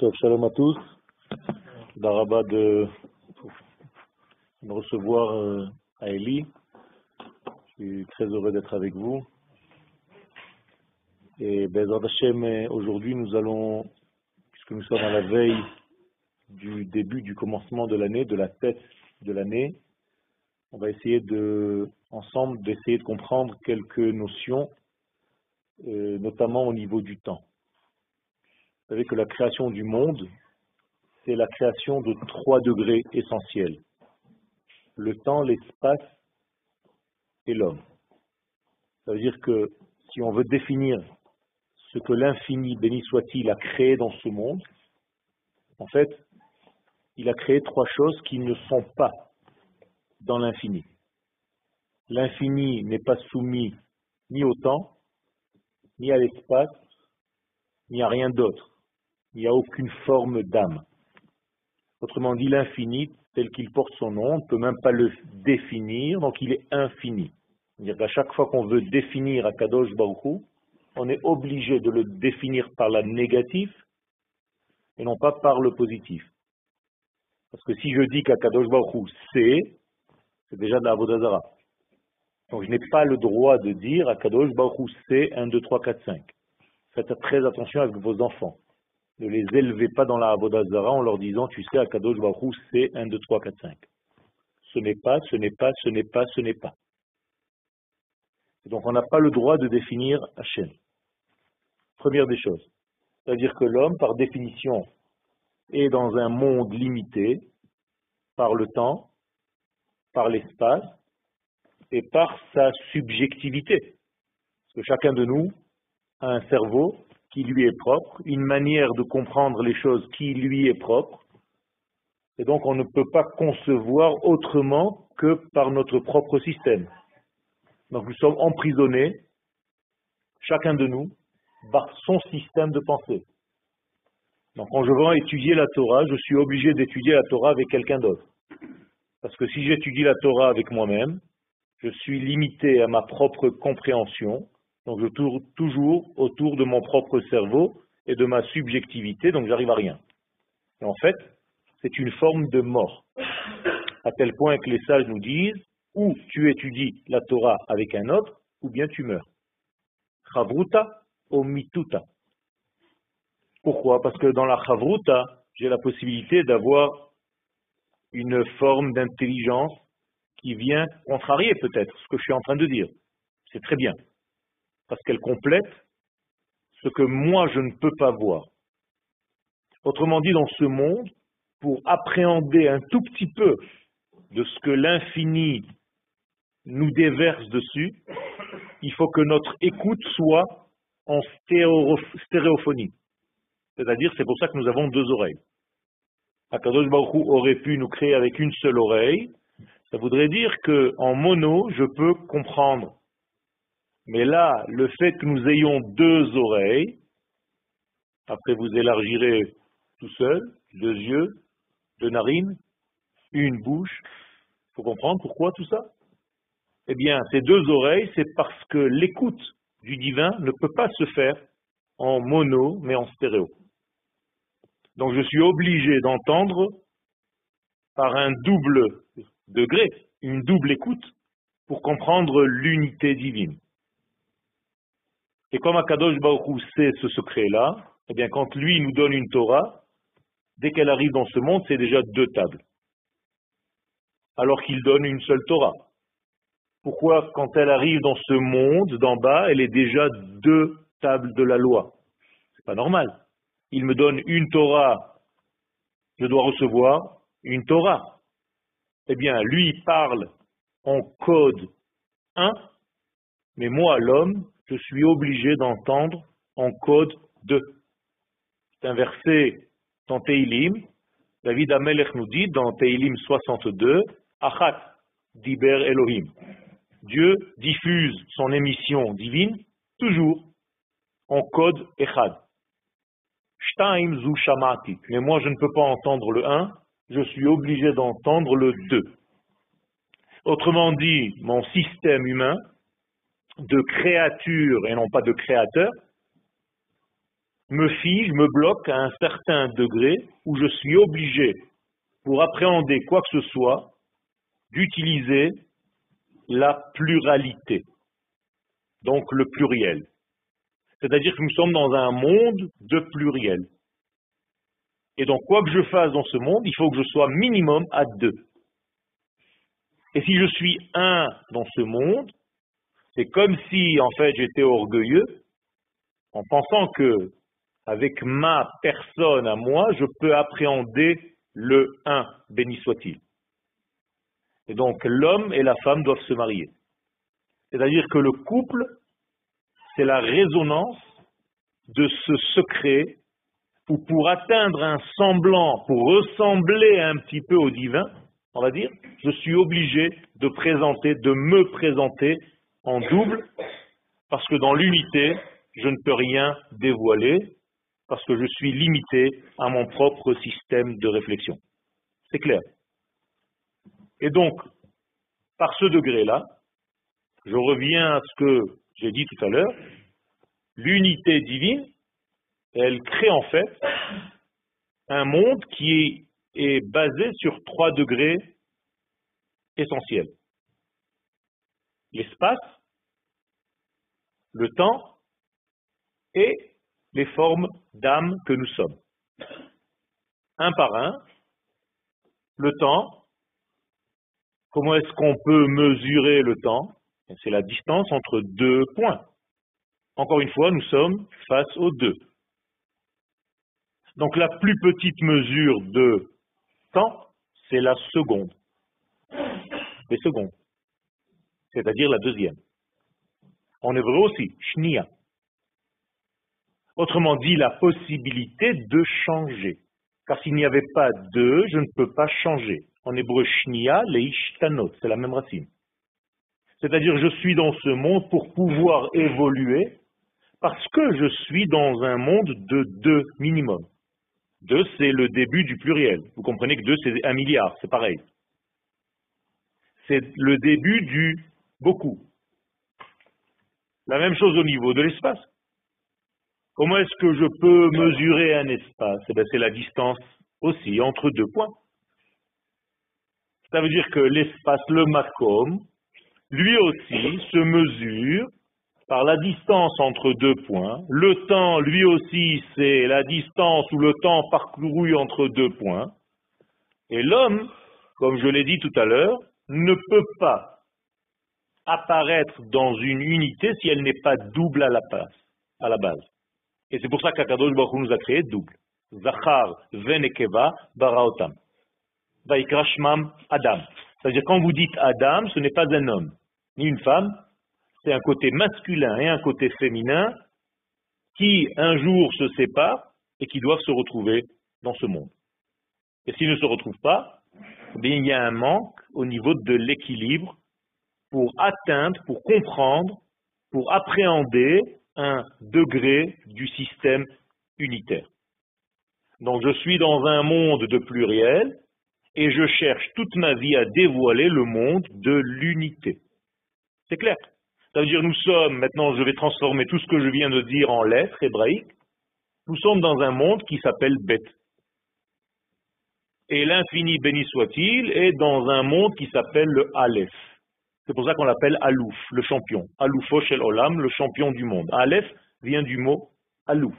Shalom à tous. Daraba de me recevoir euh, à Eli. Je suis très heureux d'être avec vous. Et Hashem, euh, aujourd'hui, nous allons, puisque nous sommes à la veille du début, du commencement de l'année, de la tête de l'année, on va essayer de, ensemble, d'essayer de comprendre quelques notions, euh, notamment au niveau du temps. Vous savez que la création du monde, c'est la création de trois degrés essentiels. Le temps, l'espace et l'homme. Ça veut dire que si on veut définir ce que l'infini, béni soit-il, a créé dans ce monde, en fait, il a créé trois choses qui ne sont pas dans l'infini. L'infini n'est pas soumis ni au temps, ni à l'espace, ni à rien d'autre il n'y a aucune forme d'âme. Autrement dit, l'infini, tel qu'il porte son nom, on ne peut même pas le définir, donc il est infini. C'est-à-dire qu'à chaque fois qu'on veut définir Akadosh Baruch on est obligé de le définir par la négative et non pas par le positif. Parce que si je dis qu'Akadosh Baruch c'est, c'est déjà de la. Donc je n'ai pas le droit de dire Akadosh Baruch c'est 1, 2, 3, 4, 5. Faites très attention avec vos enfants ne les élevez pas dans la Avodazara en leur disant, tu sais, Akadosh Baruch c'est 1, 2, 3, 4, 5. Ce n'est pas, ce n'est pas, ce n'est pas, ce n'est pas. donc on n'a pas le droit de définir Hachem. Première des choses. C'est-à-dire que l'homme, par définition, est dans un monde limité par le temps, par l'espace et par sa subjectivité. Parce que chacun de nous a un cerveau qui lui est propre, une manière de comprendre les choses qui lui est propre. Et donc on ne peut pas concevoir autrement que par notre propre système. Donc nous sommes emprisonnés, chacun de nous, par son système de pensée. Donc quand je veux étudier la Torah, je suis obligé d'étudier la Torah avec quelqu'un d'autre. Parce que si j'étudie la Torah avec moi-même, je suis limité à ma propre compréhension, donc je tourne toujours autour de mon propre cerveau et de ma subjectivité, donc j'arrive à rien. Et en fait, c'est une forme de mort. À tel point que les sages nous disent, ou tu étudies la Torah avec un autre, ou bien tu meurs. Chavruta ou mituta. Pourquoi? Parce que dans la chavruta, j'ai la possibilité d'avoir une forme d'intelligence qui vient contrarier peut-être ce que je suis en train de dire. C'est très bien parce qu'elle complète ce que moi je ne peux pas voir. Autrement dit, dans ce monde, pour appréhender un tout petit peu de ce que l'infini nous déverse dessus, il faut que notre écoute soit en stéréophonie. C'est-à-dire, c'est pour ça que nous avons deux oreilles. Akadosh Baruch aurait pu nous créer avec une seule oreille. Ça voudrait dire qu'en mono, je peux comprendre mais là, le fait que nous ayons deux oreilles, après vous élargirez tout seul, deux yeux, deux narines, une bouche, il faut comprendre pourquoi tout ça? Eh bien, ces deux oreilles, c'est parce que l'écoute du divin ne peut pas se faire en mono, mais en stéréo. Donc je suis obligé d'entendre par un double degré, une double écoute, pour comprendre l'unité divine. Et comme Akadosh Baruch sait ce secret-là, eh bien, quand lui nous donne une Torah, dès qu'elle arrive dans ce monde, c'est déjà deux tables. Alors qu'il donne une seule Torah. Pourquoi, quand elle arrive dans ce monde d'en bas, elle est déjà deux tables de la loi? C'est pas normal. Il me donne une Torah, je dois recevoir une Torah. Eh bien, lui parle en code 1, mais moi, l'homme, je suis obligé d'entendre en code 2. C'est un verset dans Teilim. David Amelech nous dit dans Teilim 62, Achat diber Elohim. Dieu diffuse son émission divine toujours en code Echad. Shtaim zu shamati. Mais moi, je ne peux pas entendre le 1, je suis obligé d'entendre le 2. Autrement dit, mon système humain de créature et non pas de créateur, me fige, me bloque à un certain degré où je suis obligé, pour appréhender quoi que ce soit, d'utiliser la pluralité, donc le pluriel. C'est-à-dire que nous sommes dans un monde de pluriel. Et donc, quoi que je fasse dans ce monde, il faut que je sois minimum à deux. Et si je suis un dans ce monde, c'est comme si, en fait, j'étais orgueilleux en pensant que, avec ma personne à moi, je peux appréhender le un, béni soit-il. Et donc, l'homme et la femme doivent se marier. C'est-à-dire que le couple c'est la résonance de ce secret où pour atteindre un semblant, pour ressembler un petit peu au divin, on va dire, je suis obligé de présenter, de me présenter en double, parce que dans l'unité, je ne peux rien dévoiler, parce que je suis limité à mon propre système de réflexion. C'est clair. Et donc, par ce degré-là, je reviens à ce que j'ai dit tout à l'heure, l'unité divine, elle crée en fait un monde qui est basé sur trois degrés essentiels. L'espace, le temps et les formes d'âme que nous sommes. Un par un, le temps, comment est-ce qu'on peut mesurer le temps? C'est la distance entre deux points. Encore une fois, nous sommes face aux deux. Donc la plus petite mesure de temps, c'est la seconde. Les secondes. C'est-à-dire la deuxième. En hébreu aussi, shnia. Autrement dit, la possibilité de changer. Car s'il n'y avait pas deux, je ne peux pas changer. En hébreu, shnia, leishtanot, c'est la même racine. C'est-à-dire je suis dans ce monde pour pouvoir évoluer parce que je suis dans un monde de deux minimum. Deux, c'est le début du pluriel. Vous comprenez que deux, c'est un milliard, c'est pareil. C'est le début du beaucoup. La même chose au niveau de l'espace. Comment est-ce que je peux mesurer un espace? Eh C'est la distance aussi entre deux points. Ça veut dire que l'espace, le macom, lui aussi se mesure par la distance entre deux points. Le temps, lui aussi, c'est la distance ou le temps parcouru entre deux points. Et l'homme, comme je l'ai dit tout à l'heure, ne peut pas apparaître dans une unité si elle n'est pas double à la base. Et c'est pour ça qu'Akadosh Baruch nous a créé double. Zachar venekeva baraotam. Vaikrashmam Adam. C'est-à-dire quand vous dites Adam, ce n'est pas un homme ni une femme, c'est un côté masculin et un côté féminin qui un jour se séparent et qui doivent se retrouver dans ce monde. Et s'ils ne se retrouvent pas, eh il y a un manque au niveau de l'équilibre pour atteindre, pour comprendre, pour appréhender un degré du système unitaire. Donc je suis dans un monde de pluriel et je cherche toute ma vie à dévoiler le monde de l'unité. C'est clair. Ça veut dire nous sommes, maintenant je vais transformer tout ce que je viens de dire en lettres hébraïques, nous sommes dans un monde qui s'appelle Bet. Et l'infini béni soit-il est dans un monde qui s'appelle le Aleph. C'est pour ça qu'on l'appelle Alouf, le champion. Aloufo shel Olam, le champion du monde. Aleph vient du mot Alouf.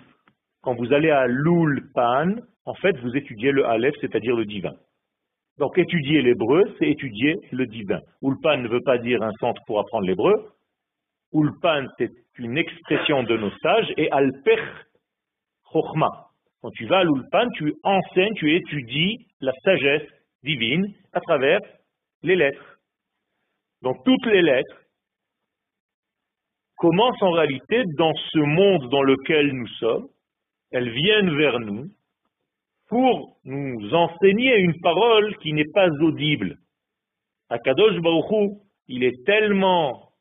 Quand vous allez à l'Ulpan, en fait, vous étudiez le Aleph, c'est-à-dire le divin. Donc étudier l'hébreu, c'est étudier le divin. Ulpan ne veut pas dire un centre pour apprendre l'hébreu. Ulpan, c'est une expression de nos sages, et alper chokhma. Quand tu vas à l'ulpan, tu enseignes, tu étudies la sagesse divine à travers les lettres. Donc toutes les lettres commencent en réalité dans ce monde dans lequel nous sommes. Elles viennent vers nous pour nous enseigner une parole qui n'est pas audible. Akadosh Baruchou, il est tellement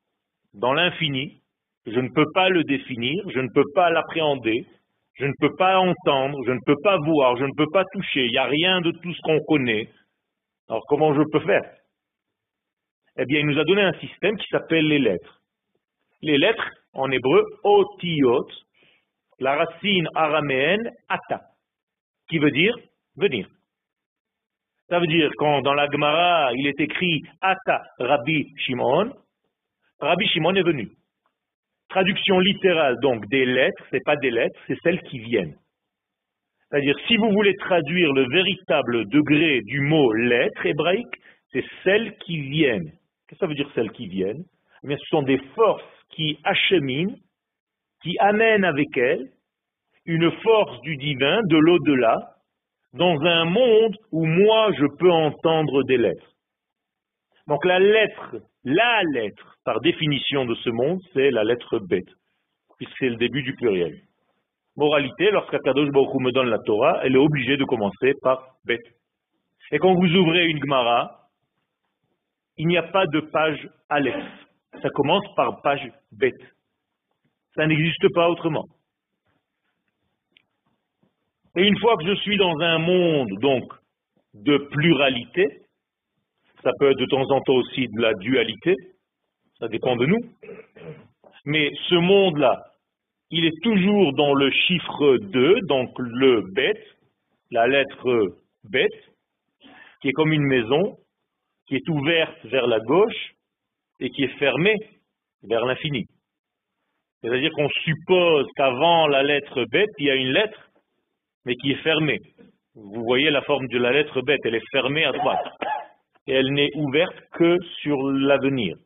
dans l'infini je ne peux pas le définir, je ne peux pas l'appréhender, je ne peux pas entendre, je ne peux pas voir, je ne peux pas toucher, il n'y a rien de tout ce qu'on connaît. Alors comment je peux faire? Eh bien, il nous a donné un système qui s'appelle les lettres. Les lettres, en hébreu, otiot, la racine araméenne ata, qui veut dire venir. Ça veut dire quand dans la Gemara il est écrit ata Rabbi Shimon, Rabbi Shimon est venu. Traduction littérale donc des lettres, c'est pas des lettres, c'est celles qui viennent. C'est-à-dire si vous voulez traduire le véritable degré du mot lettre hébraïque, c'est celles qui viennent. Qu'est-ce que ça veut dire celles qui viennent? Eh bien, ce sont des forces qui acheminent, qui amènent avec elles une force du divin, de l'au-delà, dans un monde où moi je peux entendre des lettres. Donc la lettre, la lettre, par définition de ce monde, c'est la lettre bête, puisque c'est le début du pluriel. Moralité, lorsqu'Akadosh Baruch me donne la Torah, elle est obligée de commencer par bête. Et quand vous ouvrez une Gemara, il n'y a pas de page Aleph. Ça commence par page bête. Ça n'existe pas autrement. Et une fois que je suis dans un monde, donc, de pluralité, ça peut être de temps en temps aussi de la dualité, ça dépend de nous, mais ce monde-là, il est toujours dans le chiffre 2, donc le bête, la lettre bête, qui est comme une maison, qui est ouverte vers la gauche et qui est fermée vers l'infini. C'est-à-dire qu'on suppose qu'avant la lettre bête, il y a une lettre, mais qui est fermée. Vous voyez la forme de la lettre bête, elle est fermée à droite. Et elle n'est ouverte que sur l'avenir.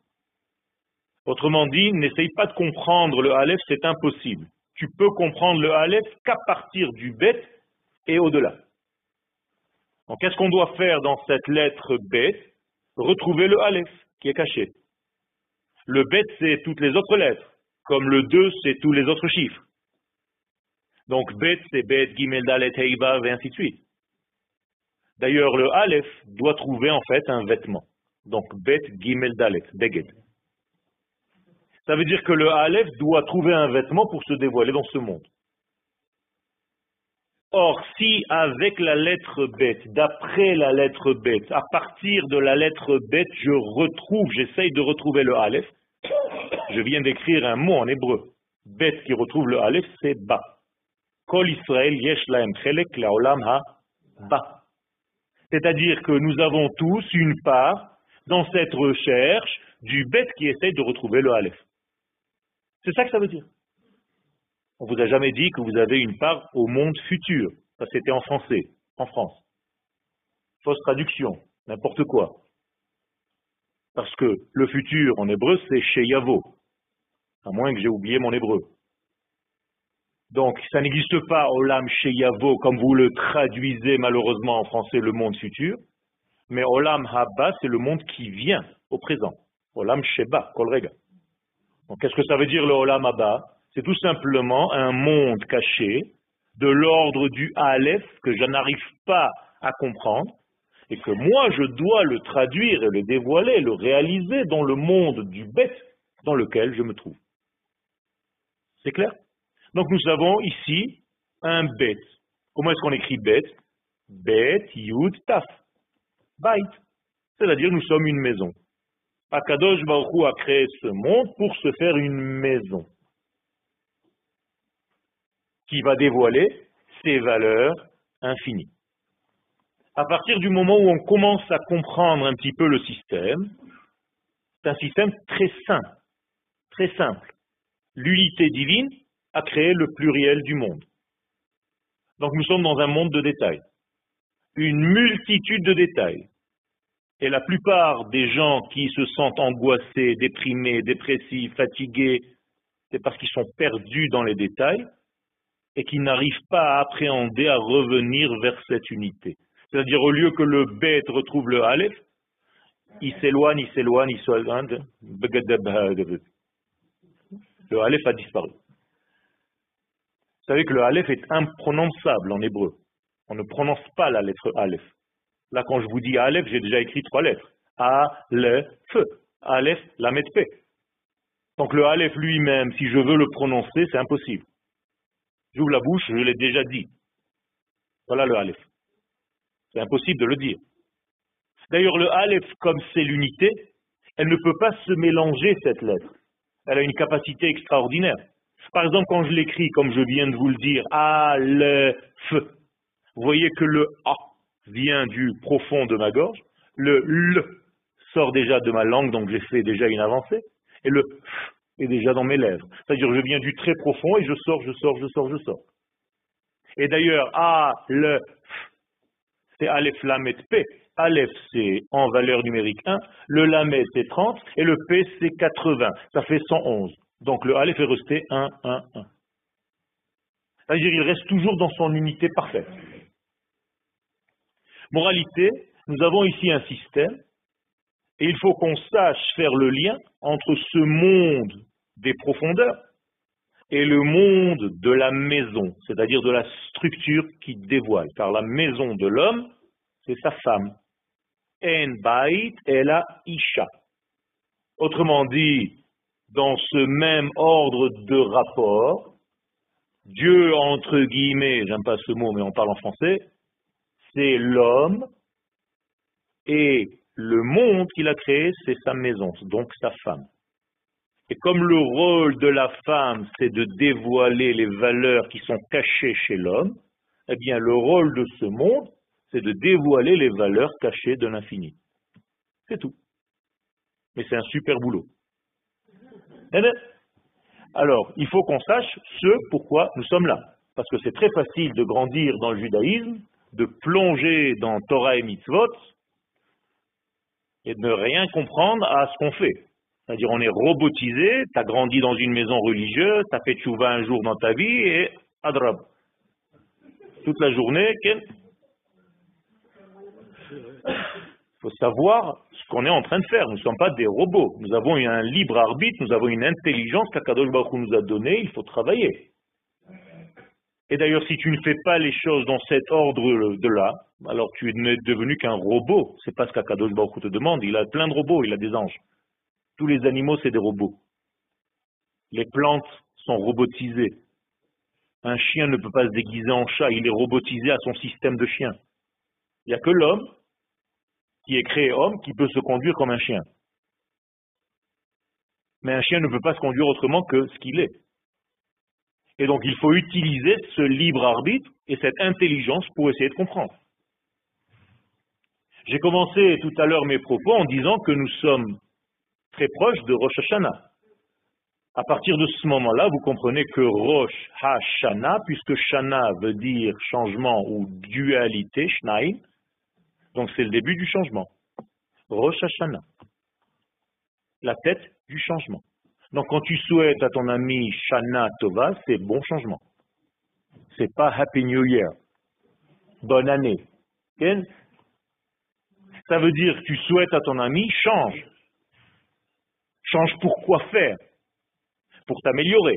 Autrement dit, n'essaye pas de comprendre le Aleph, c'est impossible. Tu peux comprendre le Aleph qu'à partir du bête et au-delà. Donc qu'est-ce qu'on doit faire dans cette lettre bête? Retrouver le Aleph qui est caché. Le bête, c'est toutes les autres lettres, comme le 2, c'est tous les autres chiffres. Donc bête, c'est bête, gimel, dalet, heiba, et ainsi de suite. D'ailleurs, le Aleph doit trouver en fait un vêtement. Donc bête, gimel, dalet, beged. Ça veut dire que le Aleph doit trouver un vêtement pour se dévoiler dans ce monde. Or, si avec la lettre bête, d'après la lettre bête, à partir de la lettre bête, je retrouve, j'essaye de retrouver le Aleph, je viens d'écrire un mot en hébreu. Bête qui retrouve le Aleph, c'est Ba. Kol Israël yesh laem chelek laolam ha Ba. C'est-à-dire que nous avons tous une part dans cette recherche du bête qui essaye de retrouver le Aleph. C'est ça que ça veut dire. On vous a jamais dit que vous avez une part au monde futur. Ça, c'était en français, en France. Fausse traduction, n'importe quoi. Parce que le futur en hébreu, c'est chez Yavo. À moins que j'ai oublié mon hébreu. Donc, ça n'existe pas Olam Yavo comme vous le traduisez malheureusement en français, le monde futur. Mais Olam Haba, c'est le monde qui vient au présent. Olam Sheba, Kolrega. Donc, qu'est-ce que ça veut dire le Olam Haba? C'est tout simplement un monde caché de l'ordre du Aleph que je n'arrive pas à comprendre et que moi je dois le traduire et le dévoiler, le réaliser dans le monde du bête dans lequel je me trouve. C'est clair? Donc nous avons ici un bête. Comment est-ce qu'on écrit bête? Bête, yud, taf. Bait. C'est-à-dire nous sommes une maison. Akadosh Baruch a créé ce monde pour se faire une maison qui va dévoiler ses valeurs infinies. À partir du moment où on commence à comprendre un petit peu le système, c'est un système très simple, très simple. L'unité divine a créé le pluriel du monde. Donc nous sommes dans un monde de détails, une multitude de détails. Et la plupart des gens qui se sentent angoissés, déprimés, dépressifs, fatigués, c'est parce qu'ils sont perdus dans les détails et qui n'arrive pas à appréhender, à revenir vers cette unité. C'est-à-dire, au lieu que le bête retrouve le Aleph, il s'éloigne, il s'éloigne, il s'éloigne. Le Aleph a disparu. Vous savez que le Aleph est imprononçable en hébreu. On ne prononce pas la lettre Aleph. Là, quand je vous dis Aleph, j'ai déjà écrit trois lettres. A, le, feu. Aleph, la P. Donc le Aleph lui-même, si je veux le prononcer, c'est impossible. J'ouvre la bouche, je l'ai déjà dit. Voilà le Aleph. C'est impossible de le dire. D'ailleurs, le Aleph, comme c'est l'unité, elle ne peut pas se mélanger, cette lettre. Elle a une capacité extraordinaire. Par exemple, quand je l'écris, comme je viens de vous le dire, Aleph, vous voyez que le A vient du profond de ma gorge, le L sort déjà de ma langue, donc j'ai fait déjà une avancée, et le F est déjà dans mes lèvres. C'est-à-dire je viens du très profond et je sors, je sors, je sors, je sors. Et d'ailleurs, A, le c'est Aleph, Lamet, P. Aleph, c'est en valeur numérique 1, le Lamet, c'est 30, et le P, c'est 80. Ça fait 111. Donc le Aleph est resté 1, 1, 1. C'est-à-dire il reste toujours dans son unité parfaite. Moralité, nous avons ici un système il faut qu'on sache faire le lien entre ce monde des profondeurs et le monde de la maison, c'est-à-dire de la structure qui dévoile. Car la maison de l'homme, c'est sa femme. En bait et la isha. Autrement dit, dans ce même ordre de rapport, Dieu, entre guillemets, j'aime pas ce mot, mais on parle en français, c'est l'homme et le monde qu'il a créé, c'est sa maison, donc sa femme. Et comme le rôle de la femme, c'est de dévoiler les valeurs qui sont cachées chez l'homme, eh bien le rôle de ce monde, c'est de dévoiler les valeurs cachées de l'infini. C'est tout. Mais c'est un super boulot. Eh ben, alors, il faut qu'on sache ce pourquoi nous sommes là. Parce que c'est très facile de grandir dans le judaïsme, de plonger dans Torah et Mitzvot, et de ne rien comprendre à ce qu'on fait. C'est-à-dire, on est robotisé, tu as grandi dans une maison religieuse, tu as fait tchouva un jour dans ta vie, et adrab. Toute la journée, il faut savoir ce qu'on est en train de faire. Nous ne sommes pas des robots. Nous avons un libre arbitre, nous avons une intelligence qu'Akadosh Baruch nous a donnée, il faut travailler. Et d'ailleurs, si tu ne fais pas les choses dans cet ordre de là, alors tu n'es devenu qu'un robot. C'est pas ce qu'Akadosh Baruch te demande. Il a plein de robots, il a des anges. Tous les animaux, c'est des robots. Les plantes sont robotisées. Un chien ne peut pas se déguiser en chat, il est robotisé à son système de chien. Il n'y a que l'homme qui est créé homme qui peut se conduire comme un chien. Mais un chien ne peut pas se conduire autrement que ce qu'il est. Et donc il faut utiliser ce libre arbitre et cette intelligence pour essayer de comprendre. J'ai commencé tout à l'heure mes propos en disant que nous sommes très proches de Rosh Hashanah. À partir de ce moment-là, vous comprenez que Rosh Hashanah, puisque Shana veut dire changement ou dualité, Shnaim, donc c'est le début du changement. Rosh Hashanah, la tête du changement. Donc quand tu souhaites à ton ami Shana Tova, c'est bon changement. C'est pas Happy New Year. Bonne année. Ça veut dire que tu souhaites à ton ami, change. Change pour quoi faire? Pour t'améliorer.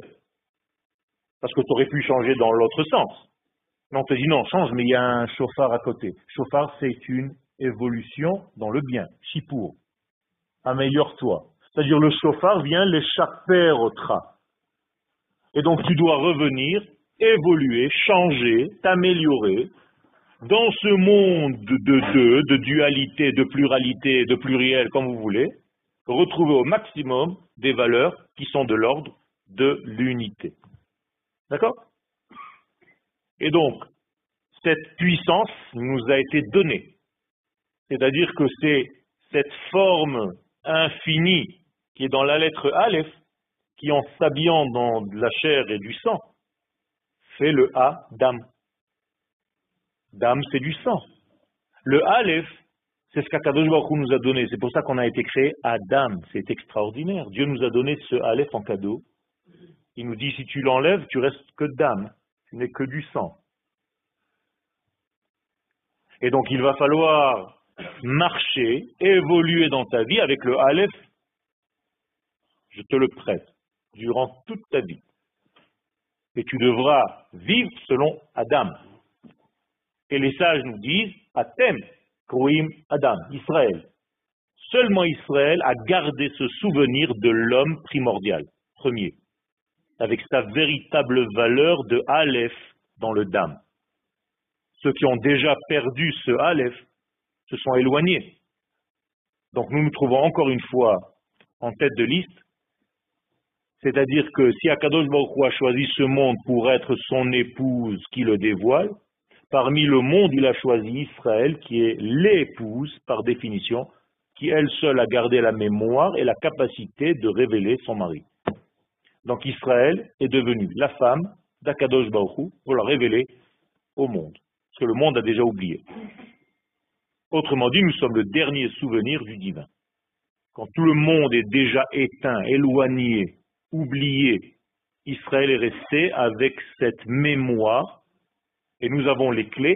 Parce que tu aurais pu changer dans l'autre sens. Mais on te dit non, change, mais il y a un chauffard à côté. Chauffard, c'est une évolution dans le bien. Chipour. Améliore-toi. C'est-à-dire le chauffard vient les tra. Et donc tu dois revenir, évoluer, changer, t'améliorer dans ce monde de deux, de dualité, de pluralité, de pluriel, comme vous voulez, retrouver au maximum des valeurs qui sont de l'ordre de l'unité. D'accord? Et donc, cette puissance nous a été donnée. C'est-à-dire que c'est cette forme infinie qui est dans la lettre Aleph, qui en s'habillant dans de la chair et du sang, fait le A d'âme. Dame, c'est du sang. Le Aleph, c'est ce qu'Akadosh Baruch nous a donné. C'est pour ça qu'on a été créé Adam. C'est extraordinaire. Dieu nous a donné ce Aleph en cadeau. Il nous dit, si tu l'enlèves, tu restes que d'âme. Tu n'es que du sang. Et donc, il va falloir marcher, évoluer dans ta vie avec le Aleph je te le prête, durant toute ta vie. Et tu devras vivre selon Adam. Et les sages nous disent, Atem, Kruim Adam, Israël. Seulement Israël a gardé ce souvenir de l'homme primordial, premier, avec sa véritable valeur de Aleph dans le Dam. Ceux qui ont déjà perdu ce Aleph se sont éloignés. Donc nous nous trouvons encore une fois en tête de liste C'est-à-dire que si Akadosh Baruch a choisi ce monde pour être son épouse qui le dévoile, parmi le monde, il a choisi Israël qui est l'épouse par définition, qui elle seule a gardé la mémoire et la capacité de révéler son mari. Donc Israël est devenu la femme d'Akadosh Baruch pour la révéler au monde, parce que le monde a déjà oublié. Autrement dit, nous sommes le dernier souvenir du divin. Quand tout le monde est déjà éteint, éloigné, oublié, Israël est resté avec cette mémoire et nous avons les clés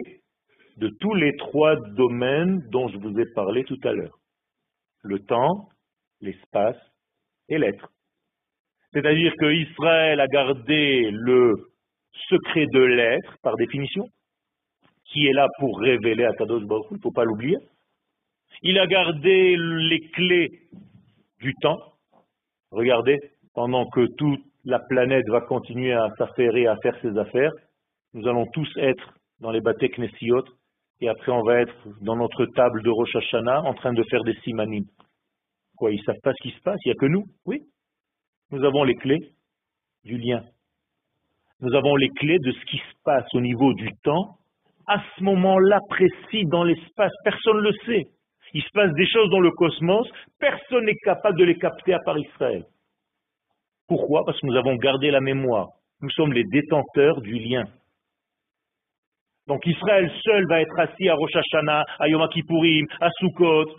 de tous les trois domaines dont je vous ai parlé tout à l'heure. Le temps, l'espace et l'être. C'est-à-dire que Israël a gardé le secret de l'être, par définition, qui est là pour révéler à Kadosh Baruch il ne faut pas l'oublier. Il a gardé les clés du temps. Regardez, pendant que toute la planète va continuer à s'affairer, à faire ses affaires, nous allons tous être dans les bâtés et après on va être dans notre table de Rosh Hashanah en train de faire des simanim. Quoi, ils ne savent pas ce qui se passe, il n'y a que nous? Oui. Nous avons les clés du lien. Nous avons les clés de ce qui se passe au niveau du temps, à ce moment-là précis dans l'espace. Personne ne le sait. Il se passe des choses dans le cosmos, personne n'est capable de les capter à part Israël. Pourquoi? Parce que nous avons gardé la mémoire. Nous sommes les détenteurs du lien. Donc Israël seul va être assis à Rosh Hashanah, à Yom Kippourim, à Sukkot.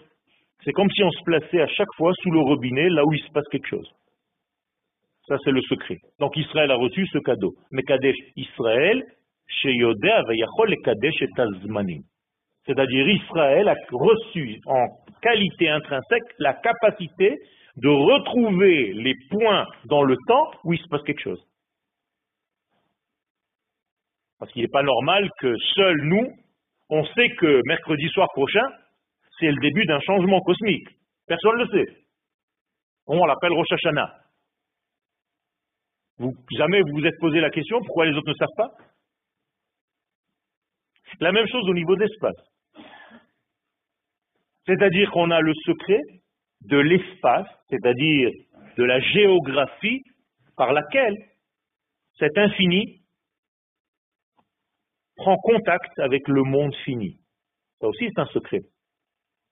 C'est comme si on se plaçait à chaque fois sous le robinet, là où il se passe quelque chose. Ça, c'est le secret. Donc Israël a reçu ce cadeau. Mais Kadesh Israël, c'est-à-dire Israël a reçu en qualité intrinsèque la capacité de retrouver les points dans le temps où il se passe quelque chose. Parce qu'il n'est pas normal que seuls nous, on sait que mercredi soir prochain, c'est le début d'un changement cosmique. Personne ne le sait. On l'appelle Rosh Hashanah. Vous, jamais vous vous êtes posé la question pourquoi les autres ne savent pas? La même chose au niveau d'espace. C'est-à-dire qu'on a le secret de l'espace, c'est-à-dire de la géographie par laquelle cet infini prend contact avec le monde fini. Ça aussi, c'est un secret.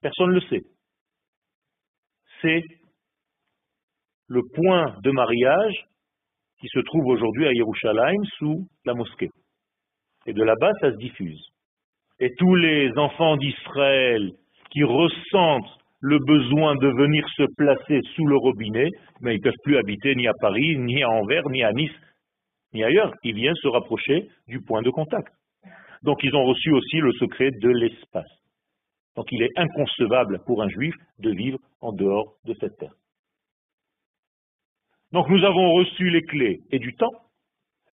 Personne ne le sait. C'est le point de mariage qui se trouve aujourd'hui à Yerushalayim sous la mosquée. Et de là-bas, ça se diffuse. Et tous les enfants d'Israël qui ressentent le besoin de venir se placer sous le robinet, mais ils ne peuvent plus habiter ni à Paris, ni à Anvers, ni à Nice, ni ailleurs. Ils viennent se rapprocher du point de contact. Donc ils ont reçu aussi le secret de l'espace. Donc il est inconcevable pour un juif de vivre en dehors de cette terre. Donc nous avons reçu les clés et du temps,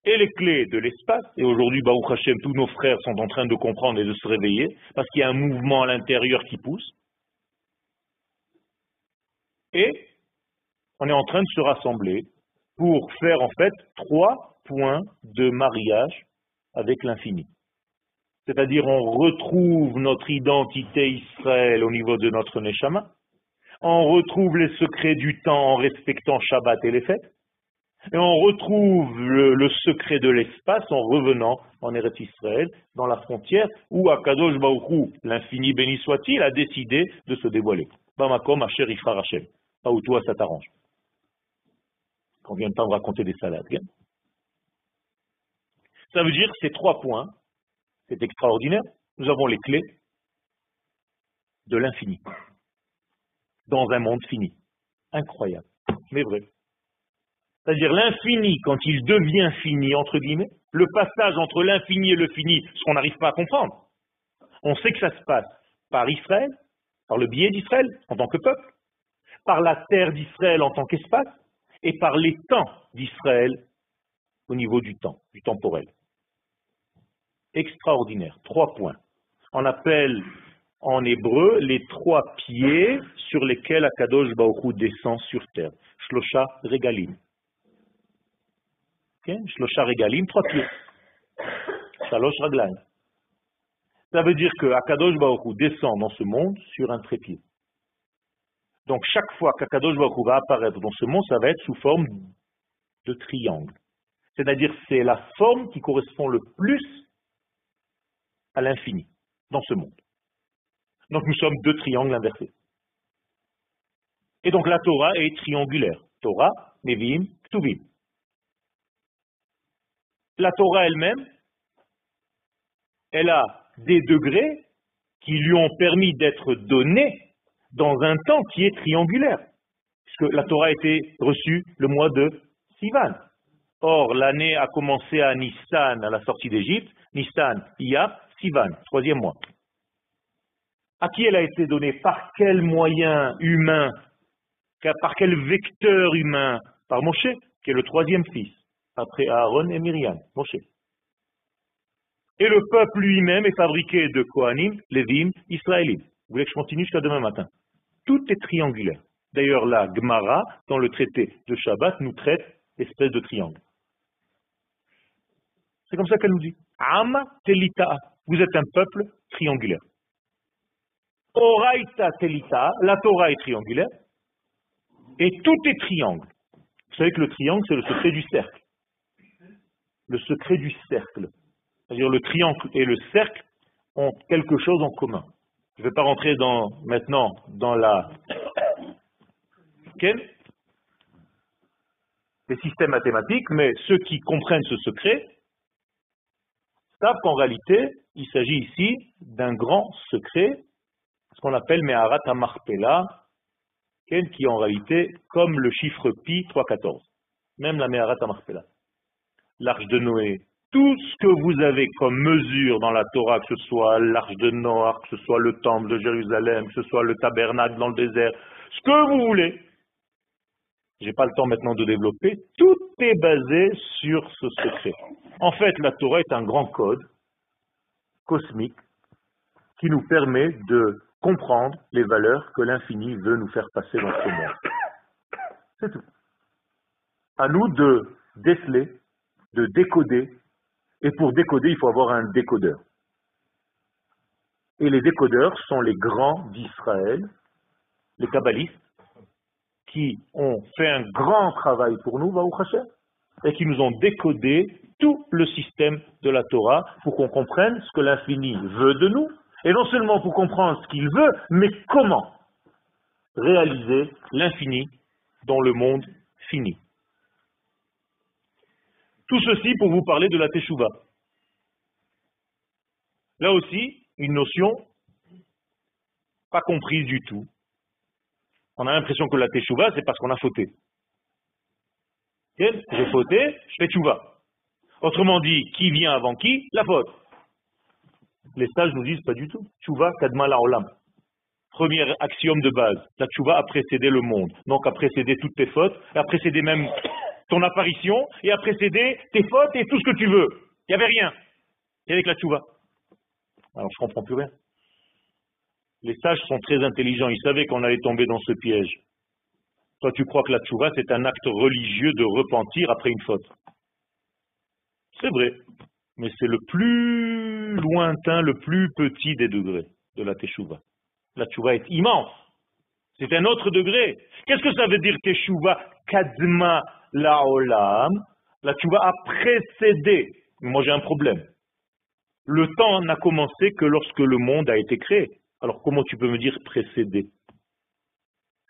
et les clés de l'espace, et aujourd'hui, Baruch Hashem, tous nos frères sont en train de comprendre et de se réveiller, parce qu'il y a un mouvement à l'intérieur qui pousse, et on est en train de se rassembler pour faire en fait trois points de mariage avec l'infini. C'est-à-dire on retrouve notre identité Israël au niveau de notre Neshama, on retrouve les secrets du temps en respectant Shabbat et les fêtes, et on retrouve le, secret de l'espace en revenant en Eretz Israël, dans la frontière où Akadosh Baruch l'infini béni soit-il, a décidé de se dévoiler. Bamakom Asher Hashem. Pas où toi ça t'arrange. Qu'on vient pas me raconter des salades. Ça veut dire ces trois points, c'est extraordinaire. Nous avons les clés de l'infini dans un monde fini. Incroyable, mais vrai. C'est-à-dire l'infini, quand il devient fini, entre guillemets, le passage entre l'infini et le fini, ce qu'on n'arrive pas à comprendre. On sait que ça se passe par Israël, par le biais d'Israël en tant que peuple, par la terre d'Israël en tant qu'espace, et par les temps d'Israël au niveau du temps, du temporel. Extraordinaire. Trois points. On appelle en hébreu les trois pieds sur lesquels Akadosh Baruch descend sur terre. Shlosha regalim. Shlosha regalim, trois pieds. Shalosh raglan. Ça veut dire que Akadosh Baruch descend dans ce monde sur un trépied. Donc chaque fois qu'Akadosh Baruch va apparaître dans ce monde, ça va être sous forme de triangle. C'est-à-dire c'est la forme qui correspond le plus à l'infini dans ce monde. Donc nous sommes deux triangles inversés. Et donc la Torah est triangulaire. Torah, Nevim, Ktuvim. La Torah elle-même, elle a des degrés qui lui ont permis d'être donnés dans un temps qui est triangulaire. Puisque la Torah a été reçue le mois de Sivan. Or, l'année a commencé à Nissan, à la sortie d'Égypte. Nissan, Iyap, Sivan, troisième mois. À qui elle a été donnée? Par quel moyen humain Par quel vecteur humain? Par Moshe, qui est le troisième fils, après Aaron et Myriam, Moshe. Et le peuple lui-même est fabriqué de Kohanim, Lévim, Israélim. Vous voulez que je continue jusqu'à demain matin? Tout est triangulaire. D'ailleurs, la Gemara, dans le traité de Shabbat, nous traite espèce de triangle. C'est comme ça qu'elle nous dit. Am telita. Vous êtes un peuple triangulaire. Oraita telita. La Torah est triangulaire. Et tout est triangle. Vous savez que le triangle, c'est le secret du cercle. Le secret du cercle. C'est-à-dire le triangle et le cercle ont quelque chose en commun. Je ne vais pas rentrer maintenant dans la les systèmes mathématiques, mais ceux qui comprennent ce secret savent qu'en réalité, il s'agit ici d'un grand secret, ce qu'on appelle Meharat Amarpela, qui est en réalité comme le chiffre pi 314, même la Meharat Amarpela. L'arche de Noé, tout ce que vous avez comme mesure dans la Torah, que ce soit l'arche de Noé, que ce soit le temple de Jérusalem, que ce soit le tabernacle dans le désert, ce que vous voulez, j'ai pas le temps maintenant de développer, tout est basé sur ce secret. En fait, la Torah est un grand code cosmique qui nous permet de comprendre les valeurs que l'infini veut nous faire passer dans ce monde. C'est tout. À nous de déceler, de décoder et pour décoder, il faut avoir un décodeur. Et les décodeurs sont les grands d'Israël, les kabbalistes, qui ont fait un grand travail pour nous, et qui nous ont décodé tout le système de la Torah pour qu'on comprenne ce que l'infini veut de nous, et non seulement pour comprendre ce qu'il veut, mais comment réaliser l'infini dans le monde fini. Tout ceci pour vous parler de la Teshuvah. Là aussi, une notion pas comprise du tout. On a l'impression que la Teshuvah, c'est parce qu'on a fauté. J'ai fauté, je fais Teshuvah. Autrement dit, qui vient avant qui La faute. Les sages nous disent pas du tout. Teshuvah kadma la olam. Premier axiome de base. La Teshuvah a précédé le monde. Donc a précédé toutes tes fautes, a précédé même ton apparition et a précédé tes fautes et tout ce que tu veux. Il n'y avait rien. Et avec la tchouva. Alors je comprends plus rien. Les sages sont très intelligents, ils savaient qu'on allait tomber dans ce piège. Toi, tu crois que la tchouva, c'est un acte religieux de repentir après une faute. C'est vrai, mais c'est le plus lointain, le plus petit des degrés de la teshuva. La tchouva est immense. C'est un autre degré. Qu'est-ce que ça veut dire teshuva kadma la olam, la tchouva a précédé. Moi j'ai un problème. Le temps n'a commencé que lorsque le monde a été créé. Alors comment tu peux me dire précédé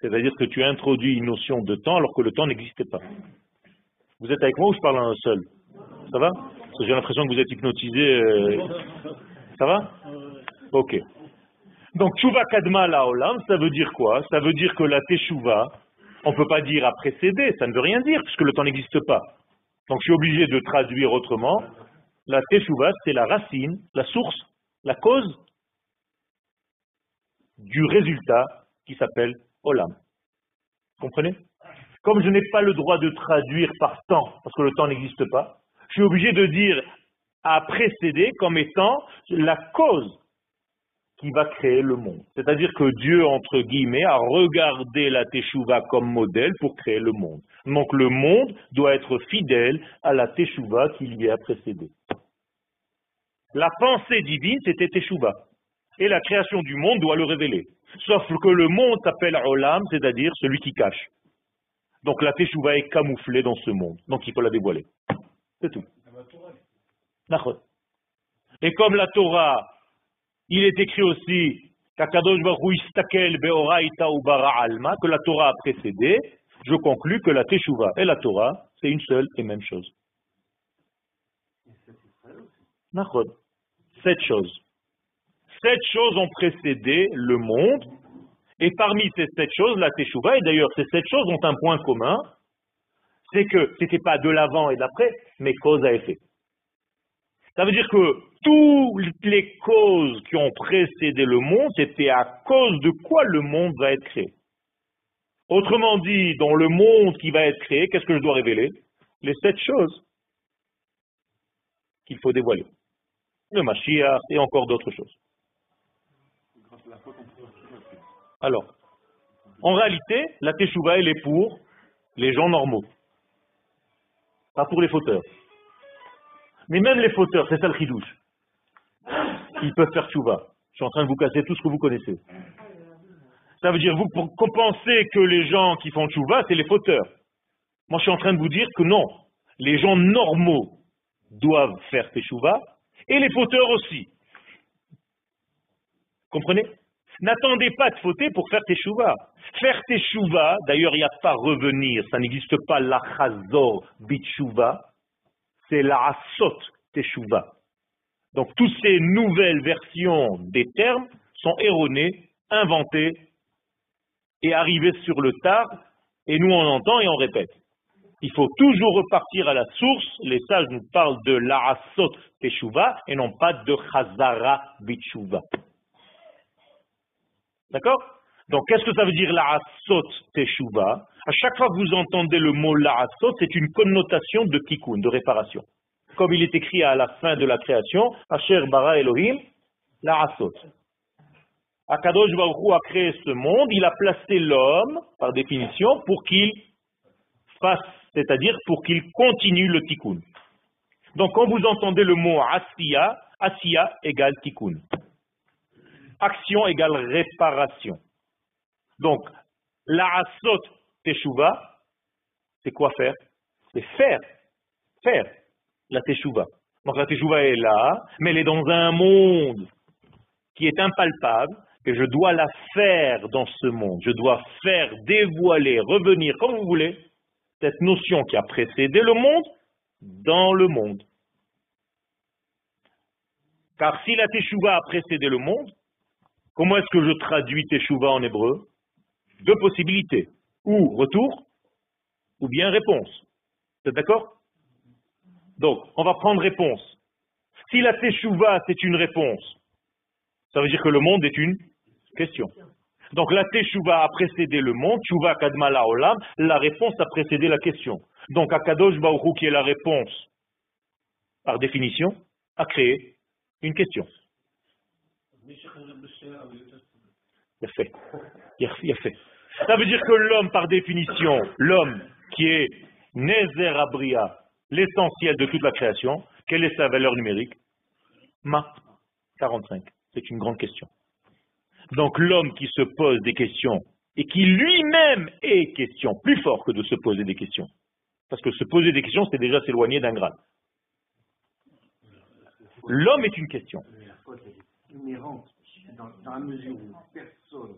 C'est-à-dire que tu as introduit une notion de temps alors que le temps n'existait pas. Vous êtes avec moi ou je parle en seul? Ça va? J'ai l'impression que vous êtes hypnotisé. Euh, ça va? Ok. Donc, Tchouva Kadma Laolam, ça veut dire quoi? Ça veut dire que la Teshuvah, on ne peut pas dire à précéder, ça ne veut rien dire, puisque le temps n'existe pas. Donc je suis obligé de traduire autrement. La teshuva, c'est la racine, la source, la cause du résultat qui s'appelle olam. Vous comprenez? Comme je n'ai pas le droit de traduire par temps, parce que le temps n'existe pas, je suis obligé de dire à précéder comme étant la cause qui va créer le monde. C'est-à-dire que Dieu, entre guillemets, a regardé la Teshuvah comme modèle pour créer le monde. Donc le monde doit être fidèle à la Teshuvah qui lui a précédé. La pensée divine, c'était Teshuvah. Et la création du monde doit le révéler. Sauf que le monde s'appelle Olam, c'est-à-dire celui qui cache. Donc la teshuva est camouflée dans ce monde. Donc il faut la dévoiler. C'est tout. Et comme la Torah, il est écrit aussi que la Torah a précédé, je conclus que la Teshuvah et la Torah, c'est une seule et même chose. Sept choses. Sept choses ont précédé le monde, et parmi ces sept choses, la Teshuvah, et d'ailleurs ces sept choses ont un point commun, c'est que ce n'était pas de l'avant et d'après, mais cause à effet. Ça veut dire que toutes les causes qui ont précédé le monde, c'était à cause de quoi le monde va être créé? Autrement dit, dans le monde qui va être créé, qu'est-ce que je dois révéler? Les sept choses qu'il faut dévoiler. Le Mashiach et encore d'autres choses. Alors, en réalité, la Teshuvah, elle est pour les gens normaux, pas pour les fauteurs. Mais même les fauteurs, c'est ça le chidouche. Ils peuvent faire tchouva. Je suis en train de vous casser tout ce que vous connaissez. Ça veut dire, vous pensez que les gens qui font tchouva, c'est les fauteurs. Moi, je suis en train de vous dire que non. Les gens normaux doivent faire teshuva et les fauteurs aussi. Comprenez? N'attendez pas de fauter pour faire teshuva. Faire teshuva, d'ailleurs, il n'y a pas revenir, ça n'existe pas la chazor bitshuva, c'est la asot teshuva. Donc toutes ces nouvelles versions des termes sont erronées, inventées et arrivées sur le tard, et nous on entend et on répète. Il faut toujours repartir à la source. Les sages nous parlent de l'Arasot Teshuva et non pas de Chazara Bitshuva. D'accord? Donc, qu'est-ce que ça veut dire l'Arasot Teshuva À chaque fois que vous entendez le mot l'Arasot, c'est une connotation de tikkun, de réparation comme il est écrit à la fin de la création, Asher bara Elohim, la Asot. Akadosh Baruch a créé ce monde, il a placé l'homme, par définition, pour qu'il fasse, c'est-à-dire pour qu'il continue le tikkun. Donc quand vous entendez le mot Asiya, Asiya égale tikkun. Action égale réparation. Donc, la Asot Teshuva, c'est quoi faire? C'est faire. Faire la teshuva. Donc la teshuva est là, mais elle est dans un monde qui est impalpable, et je dois la faire dans ce monde. Je dois faire dévoiler, revenir, comme vous voulez, cette notion qui a précédé le monde dans le monde. Car si la teshuva a précédé le monde, comment est-ce que je traduis teshuva en hébreu? Deux possibilités. Ou retour, ou bien réponse. Vous êtes d'accord? Donc, on va prendre réponse. Si la teshuva, c'est une réponse, ça veut dire que le monde est une question. Donc la teshuva a précédé le monde, teshuva kadmala olam, la réponse a précédé la question. Donc Akadosh Baruch qui est la réponse, par définition, a créé une question. Il a fait. Il a fait. Ça veut dire que l'homme, par définition, l'homme qui est Nezer Abria, l'essentiel de toute la création, quelle est sa valeur numérique? Ma 45. C'est une grande question. Donc l'homme qui se pose des questions et qui lui-même est question, plus fort que de se poser des questions. Parce que se poser des questions, c'est déjà s'éloigner d'un grade. L'homme est une question. Dans, la mesure où personne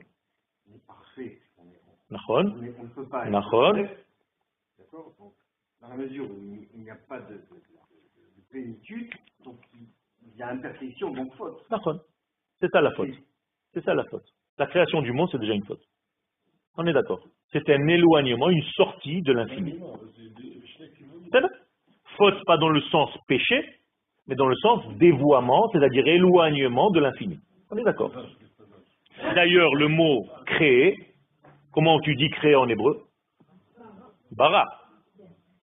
n'est parfait, on, ne peut pas D'accord dans la mesure où il n'y a pas de, plénitude, donc il y a imperfection, donc faute. C'est ça la faute. C'est ça la faute. La création du monde, c'est déjà une faute. On est d'accord. C'est un éloignement, une sortie de l'infini. Faute pas dans le sens péché, mais dans le sens dévoiement, c'est-à-dire éloignement de l'infini. On est d'accord. D'ailleurs, le mot créer, comment tu dis créer en hébreu Bara.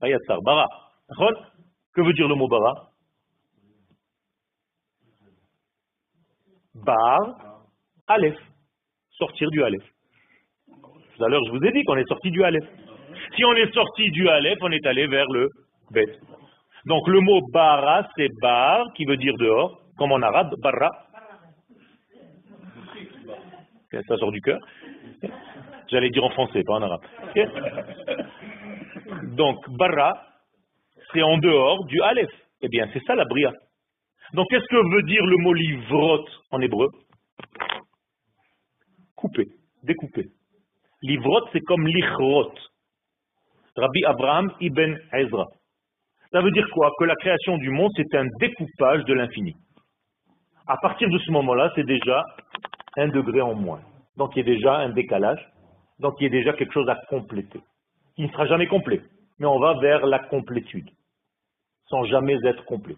Bara. Que veut dire le mot bara Bar, Aleph. Sortir du Aleph. Tout à l'heure, je vous ai dit qu'on est sorti du Aleph. Si on est sorti du Aleph, on est allé vers le Bet. Donc le mot bara, c'est bar, qui veut dire dehors, comme en arabe, barra. Ça sort du cœur. J'allais dire en français, pas en arabe. Donc, bara, c'est en dehors du aleph. Eh bien, c'est ça la bria. Donc, qu'est-ce que veut dire le mot livrot en hébreu? Couper, découper. Livrot, c'est comme lichrot. Rabbi Abraham ibn Ezra. Ça veut dire quoi? Que la création du monde, c'est un découpage de l'infini. À partir de ce moment-là, c'est déjà un degré en moins. Donc il y a déjà un décalage. Donc il y a déjà quelque chose à compléter. Qui ne sera jamais complet. Mais on va vers la complétude. Sans jamais être complet.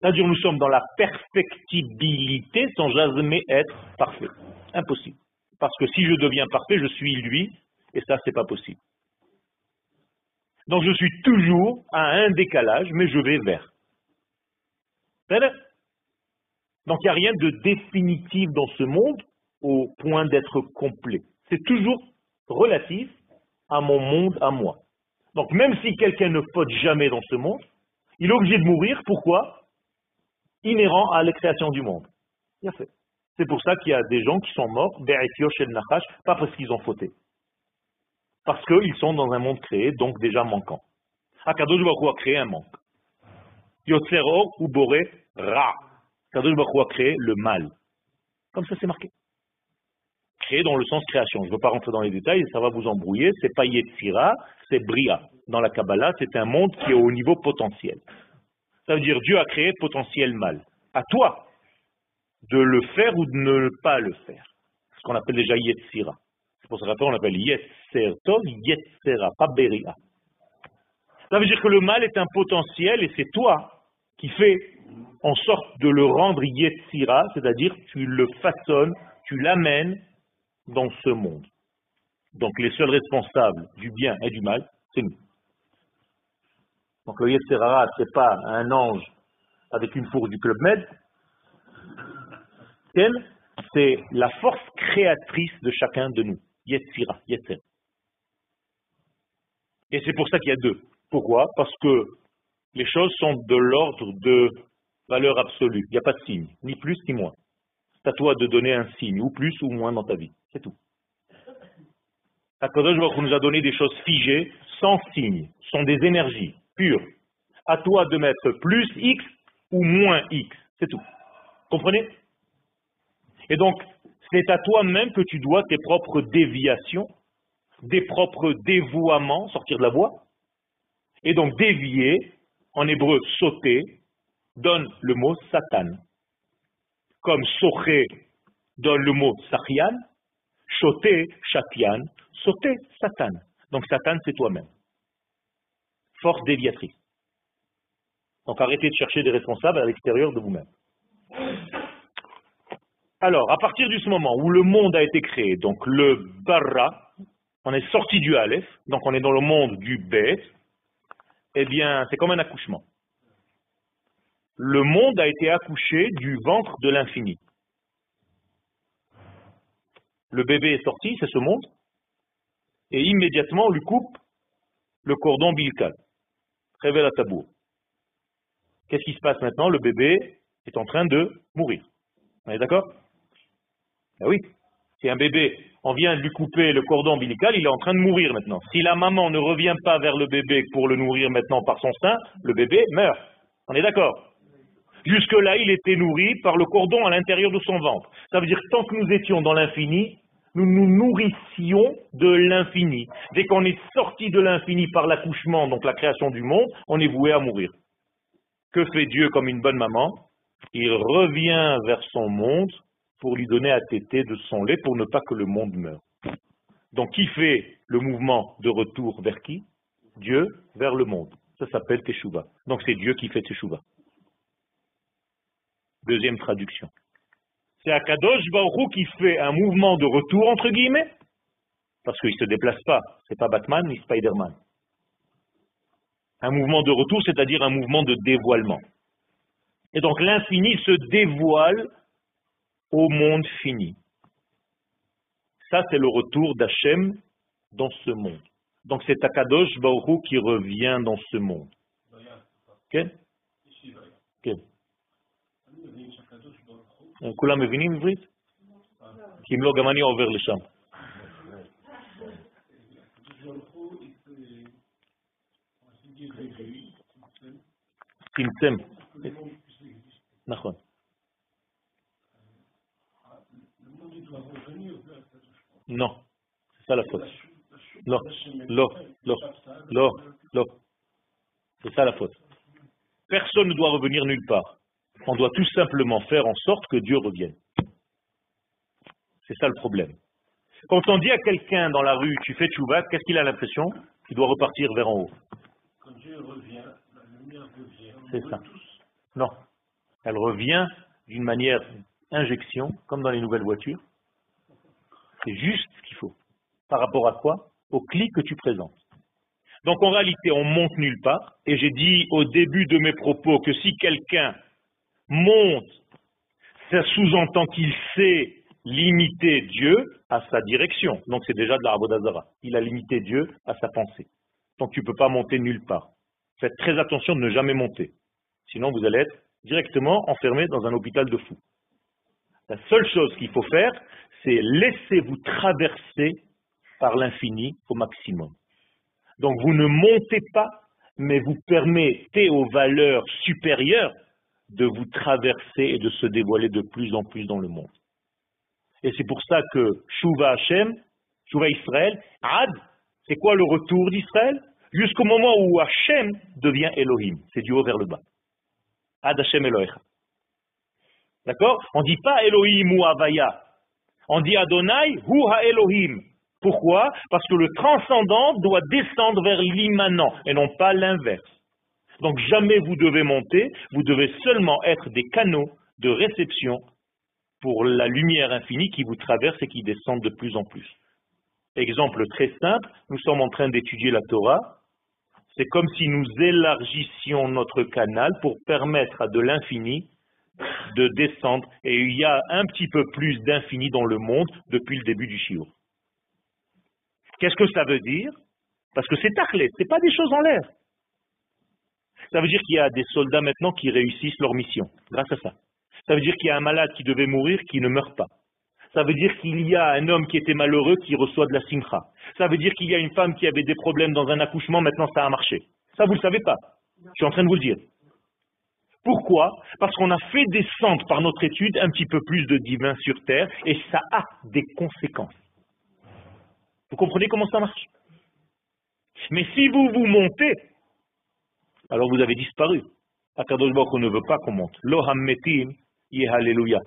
C'est-à-dire nous sommes dans la perfectibilité sans jamais être parfait. Impossible. Parce que si je deviens parfait, je suis lui, et ça, c'est pas possible. Donc je suis toujours à un décalage, mais je vais vers. Donc il n'y a rien de définitif dans ce monde au point d'être complet. C'est toujours relatif à mon monde, à moi. Donc même si quelqu'un ne faute jamais dans ce monde, il est obligé de mourir. Pourquoi? Inhérent à la création du monde. fait. C'est pour ça qu'il y a des gens qui sont morts, pas parce qu'ils ont fauté. Parce qu'ils sont dans un monde créé, donc déjà manquant. Akadosh Baruch a créé un manque. Yotzero ou Boré Ra. Akadosh Baruch a créé le mal. Comme ça, c'est marqué. Créé dans le sens création. Je ne veux pas rentrer dans les détails, ça va vous embrouiller. C'est pas Yetzira, c'est Bria. Dans la Kabbalah, c'est un monde qui est au niveau potentiel. Ça veut dire Dieu a créé potentiel mal. À toi de le faire ou de ne pas le faire. Ce qu'on appelle déjà Yetzira. C'est pour ça qu'on appelle Yetzer Tov, Yetzera, pas Beria. Ça veut dire que le mal est un potentiel et c'est toi qui fais en sorte de le rendre Yetzira, c'est-à-dire tu le façonnes, tu l'amènes dans ce monde. Donc les seuls responsables du bien et du mal, c'est nous. Donc le Yetzirara, ce n'est pas un ange avec une fourche du Club Med, c'est la force créatrice de chacun de nous. Yetzira, Yetzer. Et c'est pour ça qu'il y a deux. Pourquoi? Parce que les choses sont de l'ordre de valeur absolue. Il n'y a pas de signe, ni plus ni moins. C'est à toi de donner un signe, ou plus ou moins dans ta vie. C'est tout. Akadosh Baruch nous a donné des choses figées, sans signe. Sont des énergies pures. À toi de mettre plus X ou moins X. C'est tout. Comprenez? Et donc, c'est à toi-même que tu dois tes propres déviations, des propres dévouements, sortir de la voie. Et donc dévier, en hébreu sauter, donne le mot Satan. Comme soché donne le mot sachian, choté, chatian, sauter, Satan. Donc Satan, c'est toi-même. Force déviatrice. Donc arrêtez de chercher des responsables à l'extérieur de vous-même. Alors, à partir de ce moment où le monde a été créé, donc le bara, on est sorti du aleph, donc on est dans le monde du bet, eh bien, c'est comme un accouchement. Le monde a été accouché du ventre de l'infini. Le bébé est sorti, c'est ce monde, et immédiatement on lui coupe le cordon ombilical. Révèle à tabour. Qu'est-ce qui se passe maintenant? Le bébé est en train de mourir. On est d'accord? Ben oui. Si un bébé, on vient de lui couper le cordon ombilical, il est en train de mourir maintenant. Si la maman ne revient pas vers le bébé pour le nourrir maintenant par son sein, le bébé meurt. On est d'accord? Jusque-là, il était nourri par le cordon à l'intérieur de son ventre. Ça veut dire que tant que nous étions dans l'infini, nous nous nourrissions de l'infini. Dès qu'on est sorti de l'infini par l'accouchement, donc la création du monde, on est voué à mourir. Que fait Dieu comme une bonne maman? Il revient vers son monde pour lui donner à téter de son lait pour ne pas que le monde meure. Donc qui fait le mouvement de retour vers qui? Dieu vers le monde. Ça s'appelle Teshuvah. Donc c'est Dieu qui fait Teshuvah. Deuxième traduction. C'est Akadosh Baruch qui fait un mouvement de retour, entre guillemets, parce qu'il ne se déplace pas. C'est pas Batman ni Spider-Man. Un mouvement de retour, c'est-à-dire un mouvement de dévoilement. Et donc l'infini se dévoile au monde fini. Ça, c'est le retour d'Hachem dans ce monde. Donc c'est Akadosh Baruch qui revient dans ce monde. כולם מבינים עברית? כי אם לא, גם אני עובר לשם. צמצם. נכון. לא, זה סלפות. לא, לא, לא, לא, לא. C'est ça פרסון faute. Personne ne. On doit tout simplement faire en sorte que Dieu revienne. C'est ça le problème. Quand on dit à quelqu'un dans la rue, tu fais tchouva, qu'est-ce qu'il a l'impression? Il doit repartir vers en haut. Quand Dieu revient, la lumière revient. C'est ça. Non. Elle revient d'une manière injection, comme dans les nouvelles voitures. C'est juste ce qu'il faut. Par rapport à quoi? Au clic que tu présentes. Donc en réalité, on monte nulle part. Et j'ai dit au début de mes propos que si quelqu'un monte, ça sous-entend qu'il sait limiter Dieu à sa direction. Donc c'est déjà de la. Il a limité Dieu à sa pensée. Donc tu ne peux pas monter nulle part. Faites très attention de ne jamais monter. Sinon vous allez être directement enfermé dans un hôpital de fous. La seule chose qu'il faut faire, c'est laisser vous traverser par l'infini au maximum. Donc vous ne montez pas, mais vous permettez aux valeurs supérieures de vous traverser et de se dévoiler de plus en plus dans le monde. Et c'est pour ça que Shuva Hashem, Shuva Israël, Ad, c'est quoi le retour d'Israël? Jusqu'au moment où Hashem devient Elohim. C'est du haut vers le bas. Ad Hashem Elohim. D'accord? On ne dit pas Elohim ou Havaya. On dit Adonai hu ha Elohim. Pourquoi? Parce que le transcendant doit descendre vers l'immanent et non pas l'inverse. Donc jamais vous devez monter, vous devez seulement être des canaux de réception pour la lumière infinie qui vous traverse et qui descend de plus en plus. Exemple très simple, nous sommes en train d'étudier la Torah. C'est comme si nous élargissions notre canal pour permettre à de l'infini de descendre. Et il y a un petit peu plus d'infini dans le monde depuis le début du Shiur. Qu'est-ce que ça veut dire? Parce que c'est taclé, ce n'est pas des choses en l'air. Ça veut dire qu'il y a des soldats maintenant qui réussissent leur mission, grâce à ça. Ça veut dire qu'il y a un malade qui devait mourir qui ne meurt pas. Ça veut dire qu'il y a un homme qui était malheureux qui reçoit de la simcha. Ça veut dire qu'il y a une femme qui avait des problèmes dans un accouchement, maintenant ça a marché. Ça, vous ne le savez pas. Je suis en train de vous le dire. Pourquoi? Parce qu'on a fait descendre par notre étude un petit peu plus de divin sur terre et ça a des conséquences. Vous comprenez comment ça marche? Mais si vous vous montez, alors vous avez disparu. Akadosh Baruch ne veut pas qu'on monte. Loham metim, Alléluia.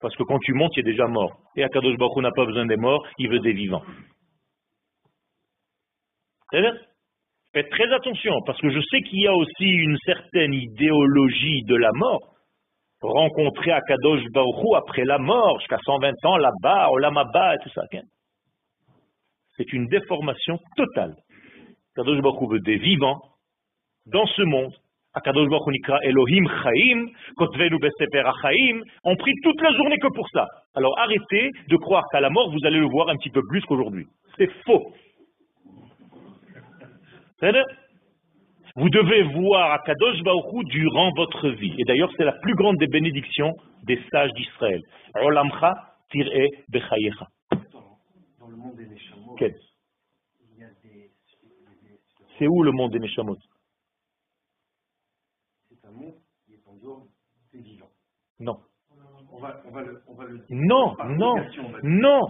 Parce que quand tu montes, tu es déjà mort. Et Akadosh Baruch n'a pas besoin des morts, il veut des vivants. Faites très attention, parce que je sais qu'il y a aussi une certaine idéologie de la mort. Rencontrer Akadosh Baruch après la mort, jusqu'à 120 ans là-bas, Olamaba et tout ça. C'est une déformation totale. Akadosh Baruch veut des vivants dans ce monde Akadosh Baruch Elohim Chaim, Kotvenu Beseper Chaim, on prie toute la journée que pour ça. Alors arrêtez de croire qu'à la mort, vous allez le voir un petit peu plus qu'aujourd'hui. C'est faux. Vous devez voir Akadosh Baruch durant votre vie. Et d'ailleurs, c'est la plus grande des bénédictions des sages d'Israël. Olamcha tir'e bechayecha. Dans le monde des Neshamot, C'est où le monde des Neshamot? Non. non, non, non.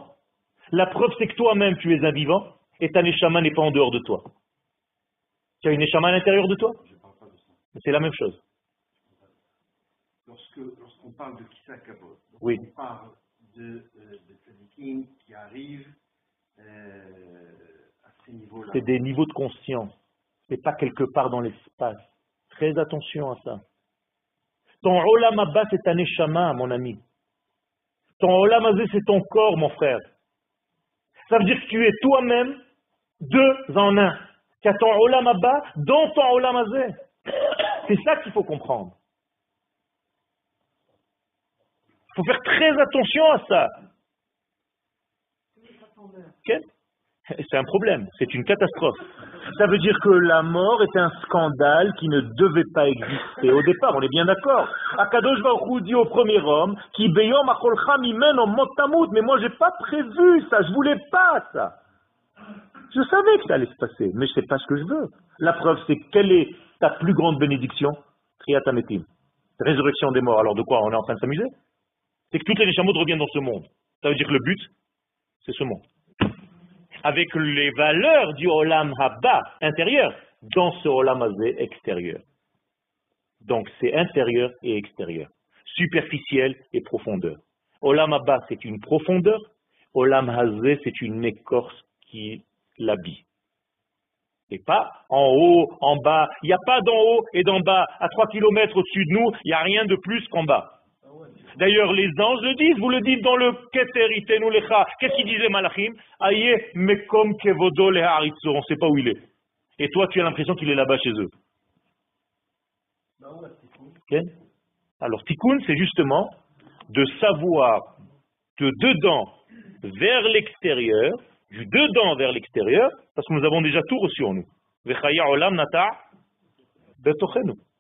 La preuve, c'est que toi-même, tu es un vivant et ta neshama n'est pas en dehors de toi. Tu as une neshama à l'intérieur de toi? C'est la même chose. Lorsqu'on parle de Kissa oui. on parle de, euh, de qui arrivent euh, à ces niveaux-là. C'est des niveaux de conscience. C'est pas quelque part dans l'espace. Très attention à ça. Ton olam abba, c'est ta neshama, mon ami. Ton olam azé, c'est ton corps, mon frère. Ça veut dire que tu es toi-même deux en un. Tu as ton olam abba dans ton olam azé. C'est ça qu'il faut comprendre. Il faut faire très attention à ça. C'est un problème, c'est une catastrophe. Ça veut dire que la mort est un scandale qui ne devait pas exister au départ, on est bien d'accord. Akadosh Baruch dit au premier homme, qui beyom mais moi j'ai pas prévu ça, je voulais pas ça. Je savais que ça allait se passer, mais je sais pas ce que je veux. La preuve, c'est quelle est ta plus grande bénédiction? Triatametim. Résurrection des morts. Alors de quoi on est en train de s'amuser? C'est que toutes les Neshamot reviennent dans ce monde. Ça veut dire que le but, c'est ce monde. Avec les valeurs du Olam Haba intérieur dans ce Olam Hazé extérieur. Donc c'est intérieur et extérieur, superficiel et profondeur. Olam Haba, c'est une profondeur, Olam Hazé, c'est une écorce qui l'habille. Et pas en haut, en bas. Il n'y a pas d'en haut et d'en bas. À 3 km au-dessus de nous, il n'y a rien de plus qu'en bas. D'ailleurs, les anges le disent, vous le dites dans le Keter Lecha. Qu'est-ce qu'il disait Malachim? Aye mekom kevodo le on ne sait pas où il est. Et toi, tu as l'impression qu'il est là-bas chez eux. Alors, tikkun, c'est justement de savoir de dedans vers l'extérieur, du dedans vers l'extérieur, parce que nous avons déjà tout reçu en nous.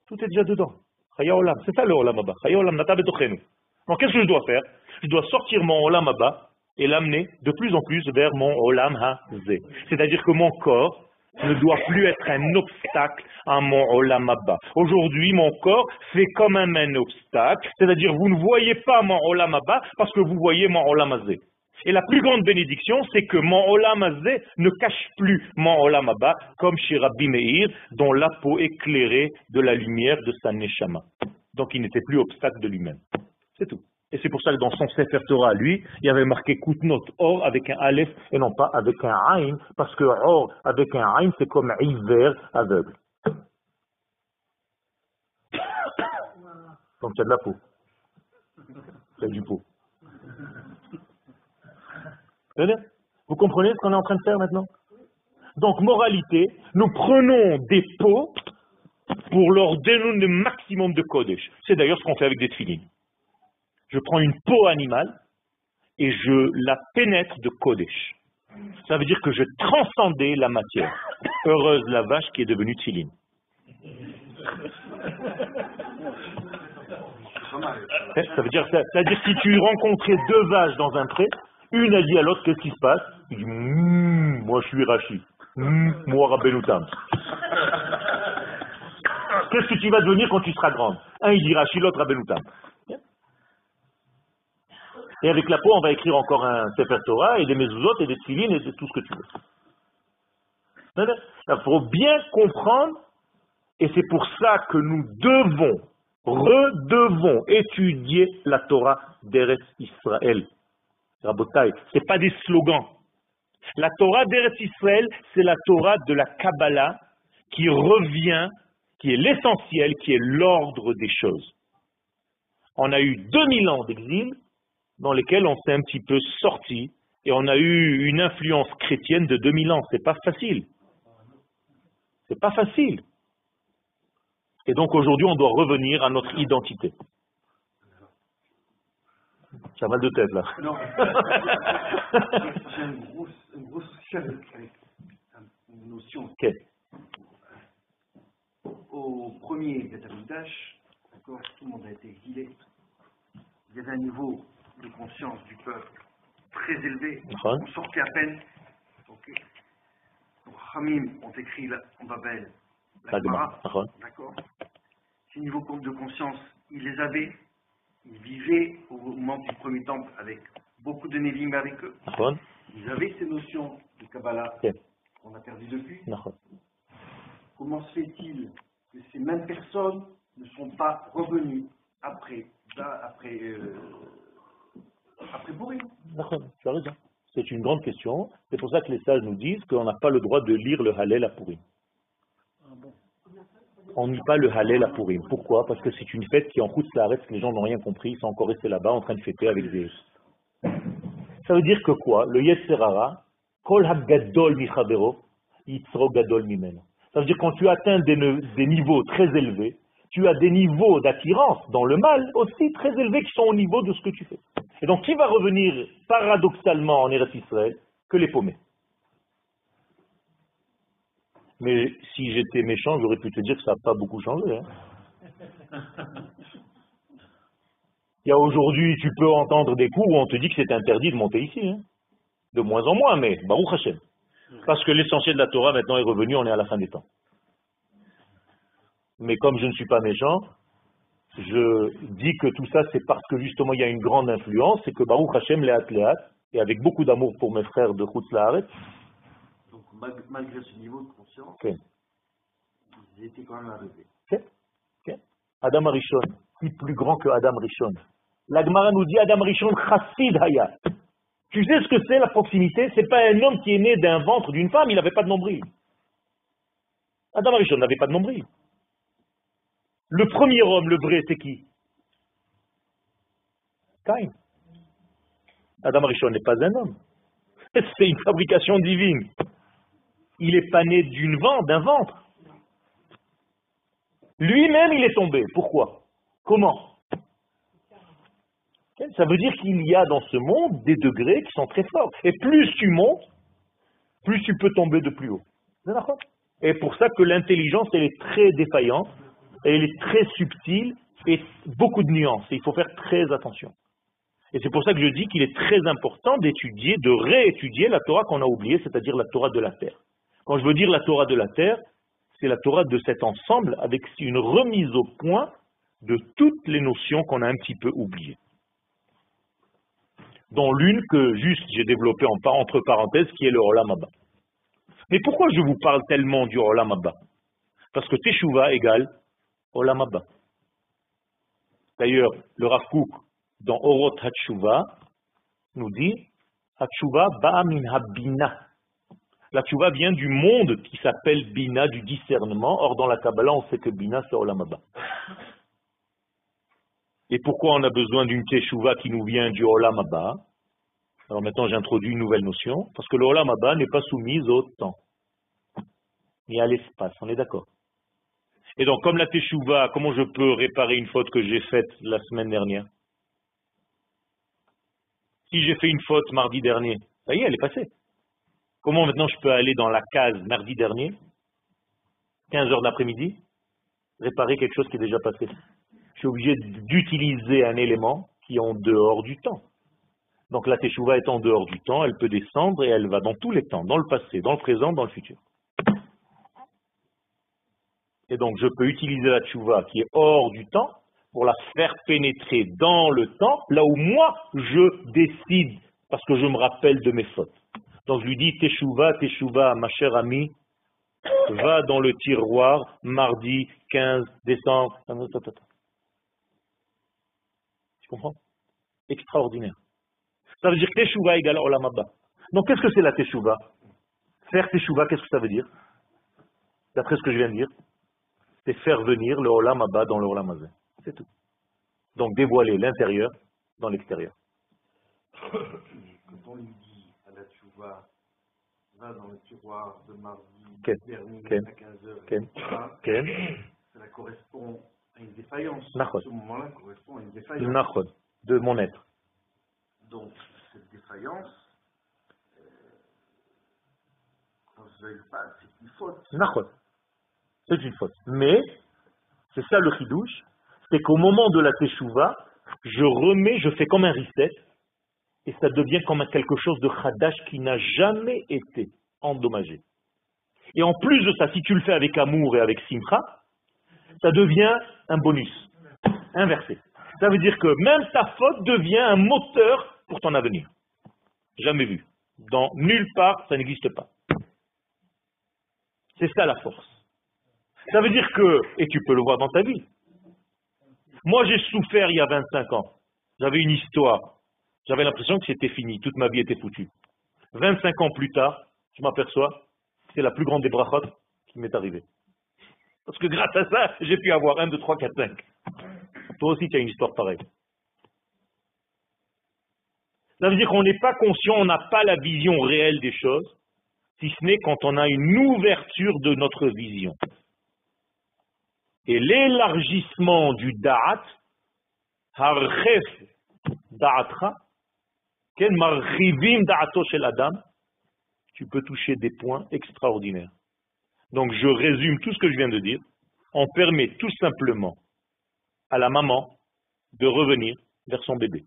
Tout est déjà dedans. C'est ça le olam abba. Donc qu'est-ce que je dois faire? Je dois sortir mon olam abba et l'amener de plus en plus vers mon olam hazé. C'est-à-dire que mon corps ne doit plus être un obstacle à mon olam abba. Aujourd'hui, mon corps fait comme un, un obstacle, c'est-à-dire vous ne voyez pas mon olam abba parce que vous voyez mon olam hazé. Et la plus grande bénédiction, c'est que mon olam hazé ne cache plus mon olam abba, comme chez Rabbi Meir, dont la peau éclairée de la lumière de sa neshama. Donc il n'était plus obstacle de lui-même. C'est tout. Et c'est pour ça que dans son Sefer Torah, lui, il y avait marqué Koutnot, or avec un Aleph et non pas avec un Ain, parce que or avec un Ain, c'est comme hiver aveugle. Donc il y a de la peau. C'est du pot. Vous comprenez ce qu'on est en train de faire maintenant? Donc, moralité, nous prenons des pots pour leur donner le maximum de Kodesh. C'est d'ailleurs ce qu'on fait avec des tfilines je prends une peau animale et je la pénètre de Kodesh. Ça veut dire que je transcendais la matière. Heureuse la vache qui est devenue Tziline. Ça veut dire, ça, dire si tu rencontrais deux vaches dans un pré, une a dit à l'autre qu'est-ce qui se passe? Il dit mmm, moi je suis Rachid, mmm, moi Rabbenoutam. Qu'est-ce que tu vas devenir quand tu seras grande? Un il dit Rachid, l'autre Rabbenoutam. Et avec la peau, on va écrire encore un Sefer Torah et des mezuzot et des tfilines et tout ce que tu veux. Il faut bien comprendre, et c'est pour ça que nous devons, redevons étudier la Torah d'Eretz Israël. Rabotai, ce n'est pas des slogans. La Torah d'Eretz Israël, c'est la Torah de la Kabbalah qui revient, qui est l'essentiel, qui est l'ordre des choses. On a eu 2000 ans d'exil, dans lesquels on s'est un petit peu sorti et on a eu une influence chrétienne de 2000 ans. C'est pas facile. C'est pas facile. Et donc aujourd'hui, on doit revenir à notre identité. J'ai mal de tête là. Non. J'ai une grosse, une grosse une notion. Okay. Au premier d'accord, tout le monde a été exilé. Il y avait un niveau de conscience du peuple très élevé. On sortait à peine. Donc, Hamim ont écrit la, en Babel la D'accord Ces niveaux de conscience, ils les avaient. Ils vivaient au moment du premier temple avec beaucoup de Nevim avec eux. Ils avaient ces notions de Kabbalah qu'on a perdu depuis. Comment se fait-il que ces mêmes personnes ne sont pas revenues après, après euh, après Tu as raison. C'est une grande question. C'est pour ça que les sages nous disent qu'on n'a pas le droit de lire le Hallel à Purim. On ne lit pas le Hallel à Purim. Pourquoi? Parce que c'est une fête qui en route la reste, les gens n'ont rien compris, ils sont encore restés là-bas en train de fêter avec des... Ça veut dire que quoi? Le Yetzerara, Kol HaGadol Michabero, Yitzro Gadol Mimeno. Ça veut dire quand tu atteins des niveaux très élevés, tu as des niveaux d'attirance dans le mal aussi très élevés qui sont au niveau de ce que tu fais. Et donc, qui va revenir paradoxalement en Eretz Israël que les paumés? Mais si j'étais méchant, j'aurais pu te dire que ça n'a pas beaucoup changé. Hein. Il y a aujourd'hui, tu peux entendre des coups où on te dit que c'est interdit de monter ici. Hein. De moins en moins, mais Baruch Hashem. Parce que l'essentiel de la Torah maintenant est revenu, on est à la fin des temps. Mais comme je ne suis pas méchant, je dis que tout ça, c'est parce que justement, il y a une grande influence, c'est que Baruch Hashem Leat Leat, et avec beaucoup d'amour pour mes frères de Chutz Donc, malgré ce niveau de conscience, ils étaient quand même arrivés. Adam Arishon, qui plus grand que Adam Rishon L'Agmara nous dit Adam Rishon Chassid Haya. Tu sais ce que c'est la proximité? C'est pas un homme qui est né d'un ventre d'une femme, il n'avait pas de nombril. Adam Rishon n'avait pas de nombril. Le premier homme, le vrai, c'est qui? Cain. Adam Rishon n'est pas un homme. C'est une fabrication divine. Il n'est pas né d'une vente, d'un ventre. Lui-même, il est tombé. Pourquoi? Comment? Ça veut dire qu'il y a dans ce monde des degrés qui sont très forts. Et plus tu montes, plus tu peux tomber de plus haut. Et pour ça que l'intelligence, elle est très défaillante elle est très subtile et beaucoup de nuances. Il faut faire très attention. Et c'est pour ça que je dis qu'il est très important d'étudier, de réétudier la Torah qu'on a oubliée, c'est-à-dire la Torah de la terre. Quand je veux dire la Torah de la terre, c'est la Torah de cet ensemble avec une remise au point de toutes les notions qu'on a un petit peu oubliées. Dont l'une que juste j'ai développée en, entre parenthèses, qui est le Olam Abba. Mais pourquoi je vous parle tellement du Olam Abba Parce que Teshuvah égale Olam D'ailleurs, le Rav dans Orot Hatshuva, nous dit Hatshuva ba min habina. La Tshuva vient du monde qui s'appelle Bina, du discernement. Or, dans la Kabbalah, on sait que Bina, c'est Olam Et pourquoi on a besoin d'une Teshuva qui nous vient du Olam Alors maintenant, j'introduis une nouvelle notion, parce que le Olam n'est pas soumis au temps, ni à l'espace, on est d'accord? Et donc, comme la teshuva, comment je peux réparer une faute que j'ai faite la semaine dernière? Si j'ai fait une faute mardi dernier, ça y est, elle est passée. Comment maintenant je peux aller dans la case mardi dernier, 15 heures d'après-midi, réparer quelque chose qui est déjà passé? Je suis obligé d'utiliser un élément qui est en dehors du temps. Donc la teshuva est en dehors du temps, elle peut descendre et elle va dans tous les temps, dans le passé, dans le présent, dans le futur. Et donc, je peux utiliser la tchouva qui est hors du temps pour la faire pénétrer dans le temps, là où moi, je décide, parce que je me rappelle de mes fautes. Donc, je lui dis, Teshuva, Teshuva, ma chère amie, va dans le tiroir mardi 15 décembre. Tu comprends? Extraordinaire. Ça veut dire Teshuva égale Olam Donc, qu'est-ce que c'est la Teshuva Faire Teshuva, qu'est-ce que ça veut dire? D'après ce que je viens de dire c'est faire venir le Olam Abba dans le Olam C'est tout. Donc dévoiler l'intérieur dans l'extérieur. Quand on lui dit à la tchouva, va dans le tiroir de mardi dernier à 15h, cela correspond à une défaillance. Ce moment-là correspond à une défaillance. De mon être. Donc, cette défaillance, euh, quand je pas, c'est une faute c'est une faute. Mais, c'est ça le chidouche, c'est qu'au moment de la teshuva, je remets, je fais comme un reset, et ça devient comme quelque chose de chadash qui n'a jamais été endommagé. Et en plus de ça, si tu le fais avec amour et avec simcha, ça devient un bonus, inversé. Ça veut dire que même ta faute devient un moteur pour ton avenir. Jamais vu. Dans nulle part, ça n'existe pas. C'est ça la force. Ça veut dire que, et tu peux le voir dans ta vie, moi j'ai souffert il y a 25 ans. J'avais une histoire. J'avais l'impression que c'était fini, toute ma vie était foutue. 25 ans plus tard, je m'aperçois, c'est la plus grande des brachot qui m'est arrivée. Parce que grâce à ça, j'ai pu avoir 1, 2, 3, 4, 5. Toi aussi, tu as une histoire pareille. Ça veut dire qu'on n'est pas conscient, on n'a pas la vision réelle des choses, si ce n'est quand on a une ouverture de notre vision. Et l'élargissement du da'at, harchef da'atra, ken marrivim da'ato shel adam, tu peux toucher des points extraordinaires. Donc je résume tout ce que je viens de dire. On permet tout simplement à la maman de revenir vers son bébé.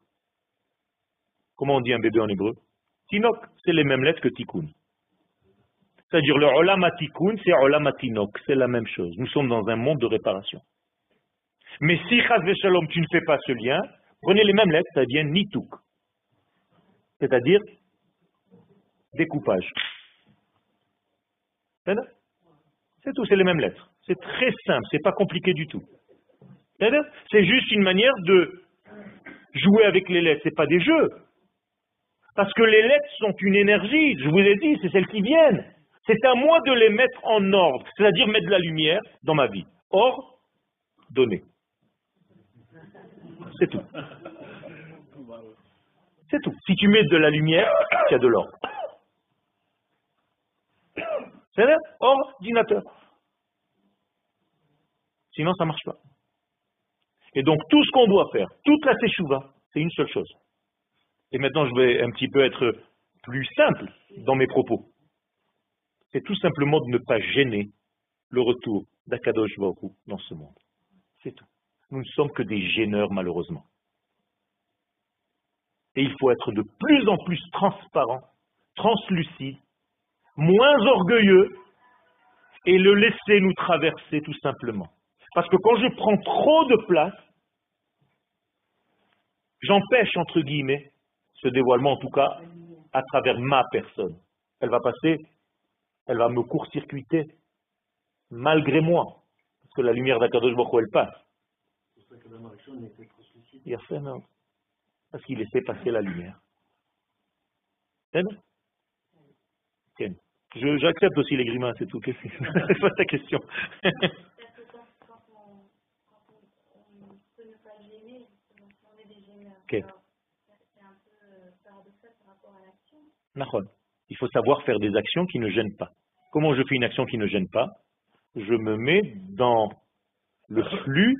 Comment on dit un bébé en hébreu? Tinok, c'est les mêmes lettres que tikkun. C'est-à-dire le Olam c'est Olam c'est la même chose. Nous sommes dans un monde de réparation. Mais si Shalom, tu ne fais pas ce lien, prenez les mêmes lettres, ça devient Nituk. C'est-à-dire découpage. C'est tout, c'est les mêmes lettres. C'est très simple, c'est pas compliqué du tout. C'est juste une manière de jouer avec les lettres, c'est pas des jeux. Parce que les lettres sont une énergie, je vous ai dit, c'est celles qui viennent. C'est à moi de les mettre en ordre, c'est-à-dire mettre de la lumière dans ma vie. Or, donner. C'est tout. C'est tout. Si tu mets de la lumière, tu as de l'or. C'est ordinateur. Sinon, ça ne marche pas. Et donc, tout ce qu'on doit faire, toute la teshuva, c'est une seule chose. Et maintenant, je vais un petit peu être plus simple dans mes propos. C'est tout simplement de ne pas gêner le retour d'Akadosh Baruch dans ce monde. C'est tout. Nous ne sommes que des gêneurs, malheureusement. Et il faut être de plus en plus transparent, translucide, moins orgueilleux, et le laisser nous traverser tout simplement. Parce que quand je prends trop de place, j'empêche, entre guillemets, ce dévoilement, en tout cas, à travers ma personne. Elle va passer, elle va me court-circuiter, malgré moi, parce que la lumière d'Akadosh Baruch elle passe. Il a fait, non Parce qu'il laissait passer la lumière. J'accepte aussi les grimaces et tout. C'est? Pas ta question. Il faut savoir faire des actions qui ne gênent pas. Comment je fais une action qui ne gêne pas? Je me mets dans le flux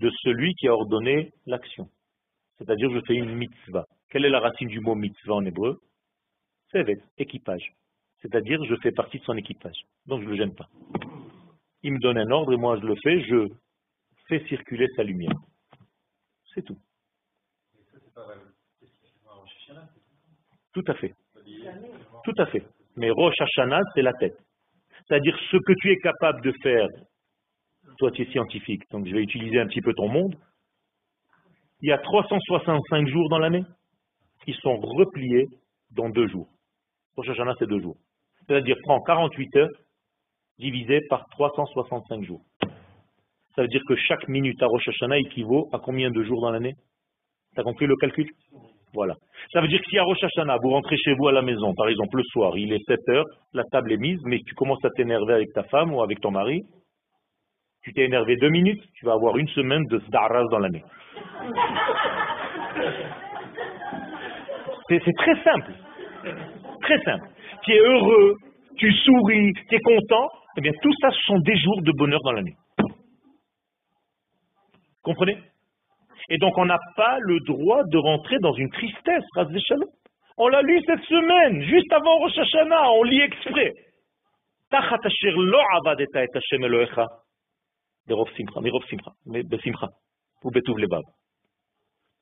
de celui qui a ordonné l'action. C'est-à-dire, je fais une mitzvah. Quelle est la racine du mot mitzvah en hébreu? C'est équipage. C'est-à-dire, je fais partie de son équipage. Donc, je ne le gêne pas. Il me donne un ordre et moi, je le fais. Je fais circuler sa lumière. C'est tout. Tout à fait. Tout à fait. Mais Rosh Hashanah, c'est la tête. C'est-à-dire ce que tu es capable de faire, toi tu es scientifique, donc je vais utiliser un petit peu ton monde. Il y a 365 jours dans l'année qui sont repliés dans deux jours. Rosh Hashanah, c'est deux jours. C'est-à-dire, prends 48 heures divisé par 365 jours. Ça veut dire que chaque minute à Rosh Hashanah équivaut à combien de jours dans l'année? Tu as compris le calcul? Voilà. Ça veut dire que si à Rosh Hashanah, vous rentrez chez vous à la maison, par exemple le soir, il est 7 heures, la table est mise, mais tu commences à t'énerver avec ta femme ou avec ton mari, tu t'es énervé deux minutes, tu vas avoir une semaine de Zdaras dans l'année. C'est très simple. Très simple. Tu es heureux, tu souris, tu es content, eh bien tout ça, ce sont des jours de bonheur dans l'année. Comprenez? Et donc on n'a pas le droit de rentrer dans une tristesse, On l'a lu cette semaine, juste avant Rosh Hashanah, on lit exprès.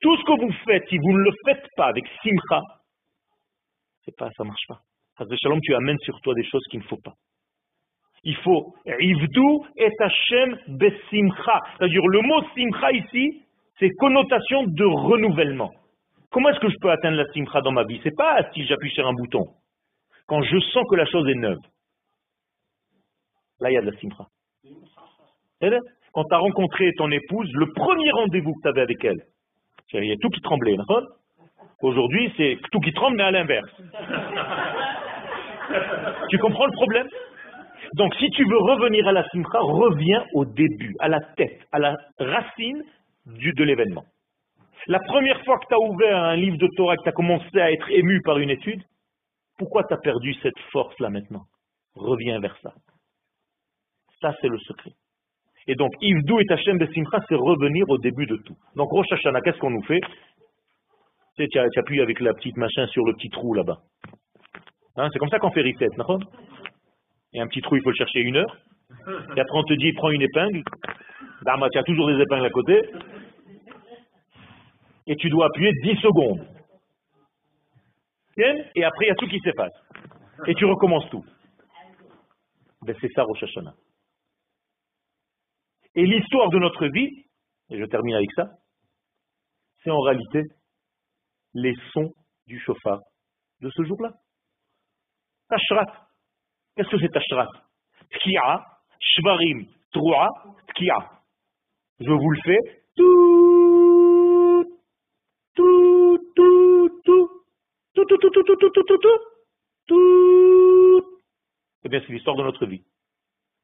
Tout ce que vous faites, si vous ne le faites pas avec simcha, c'est pas, ça marche pas. Shalom, tu amènes sur toi des choses qu'il ne faut pas. Il faut Ivdu et Hashem besimcha. C'est-à-dire le mot simcha ici, c'est connotation de renouvellement. Comment est-ce que je peux atteindre la simcha dans ma vie? C'est pas si j'appuie sur un bouton. Quand je sens que la chose est neuve. Là, il y a de la simcha. Quand tu as rencontré ton épouse, le premier rendez-vous que tu avais avec elle, il y a tout qui tremblait, Aujourd'hui, c'est tout qui tremble, mais à l'inverse. tu comprends le problème? Donc, si tu veux revenir à la simcha, reviens au début, à la tête, à la racine de l'événement. La première fois que tu as ouvert un livre de Torah, que tu as commencé à être ému par une étude, pourquoi tu as perdu cette force-là maintenant? Reviens vers ça. Ça, c'est le secret. Et donc, Ivdou et Hachem de Simcha, c'est revenir au début de tout. Donc, Rosh qu'est-ce qu'on nous fait? Tu sais, tu appuies avec la petite machin sur le petit trou là-bas. Hein, c'est comme ça qu'on fait reset, d'accord Et un petit trou, il faut le chercher une heure. Et après, on te dit, prends une épingle. Dama, tu as toujours des épingles à côté. Et tu dois appuyer 10 secondes. Et après, il y a tout qui s'efface. Et tu recommences tout. Ben, c'est ça Rosh Hashanah. Et l'histoire de notre vie, et je termine avec ça, c'est en réalité les sons du chauffard de ce jour-là. Tashrat. Qu'est-ce que c'est Tashrat? Tkia, Shvarim, Troua, Tkia. Je vous le fais. Tout, tout, tout, tout, tout, tout, tout, tout, tout, tout. Eh bien, c'est l'histoire de notre vie.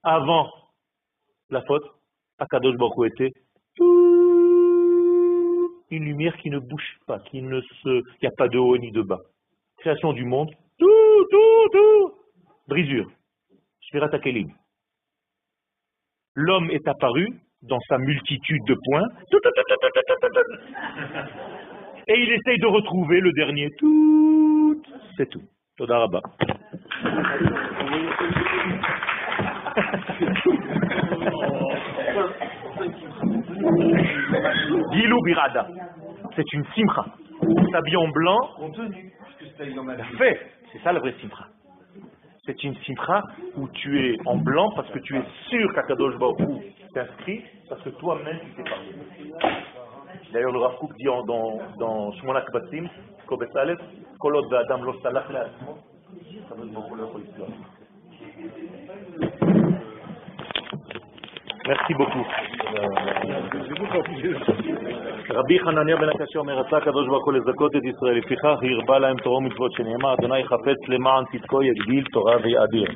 Avant la faute, Akadosh Baruch était une lumière qui ne bouge pas, qui ne se, il n'y a pas de haut ni de bas. Création du monde, tout, tout, tout, brisure. ta Kelim. L'homme est apparu dans sa multitude de points, et il essaye de retrouver le dernier tout. C'est tout. Todaraba. Gilou Birada. C'est une simcha. S'habille en blanc. Fait. C'est ça la vraie simcha. C'est une simcha où tu es en blanc parce que tu es sûr qu'Akadosh Baruch t'inscrit parce que toi-même tu t'es parlé. D'ailleurs, le Rav Kook dit dans, dans Shmonak Batim, Kobet Aleph, Kolot Adam Lo Salach Le'atzmo, Kadosh Baruch לא יכול לסלוח. Merci beaucoup. רבי חנניה בן הקשה אומר, רצה הקדוש ברוך הוא לזכות את ישראל, לפיכך הרבה להם תורה ומצוות שנאמר, אדוני חפץ למען צדקו יגדיל תורה ויאדיר.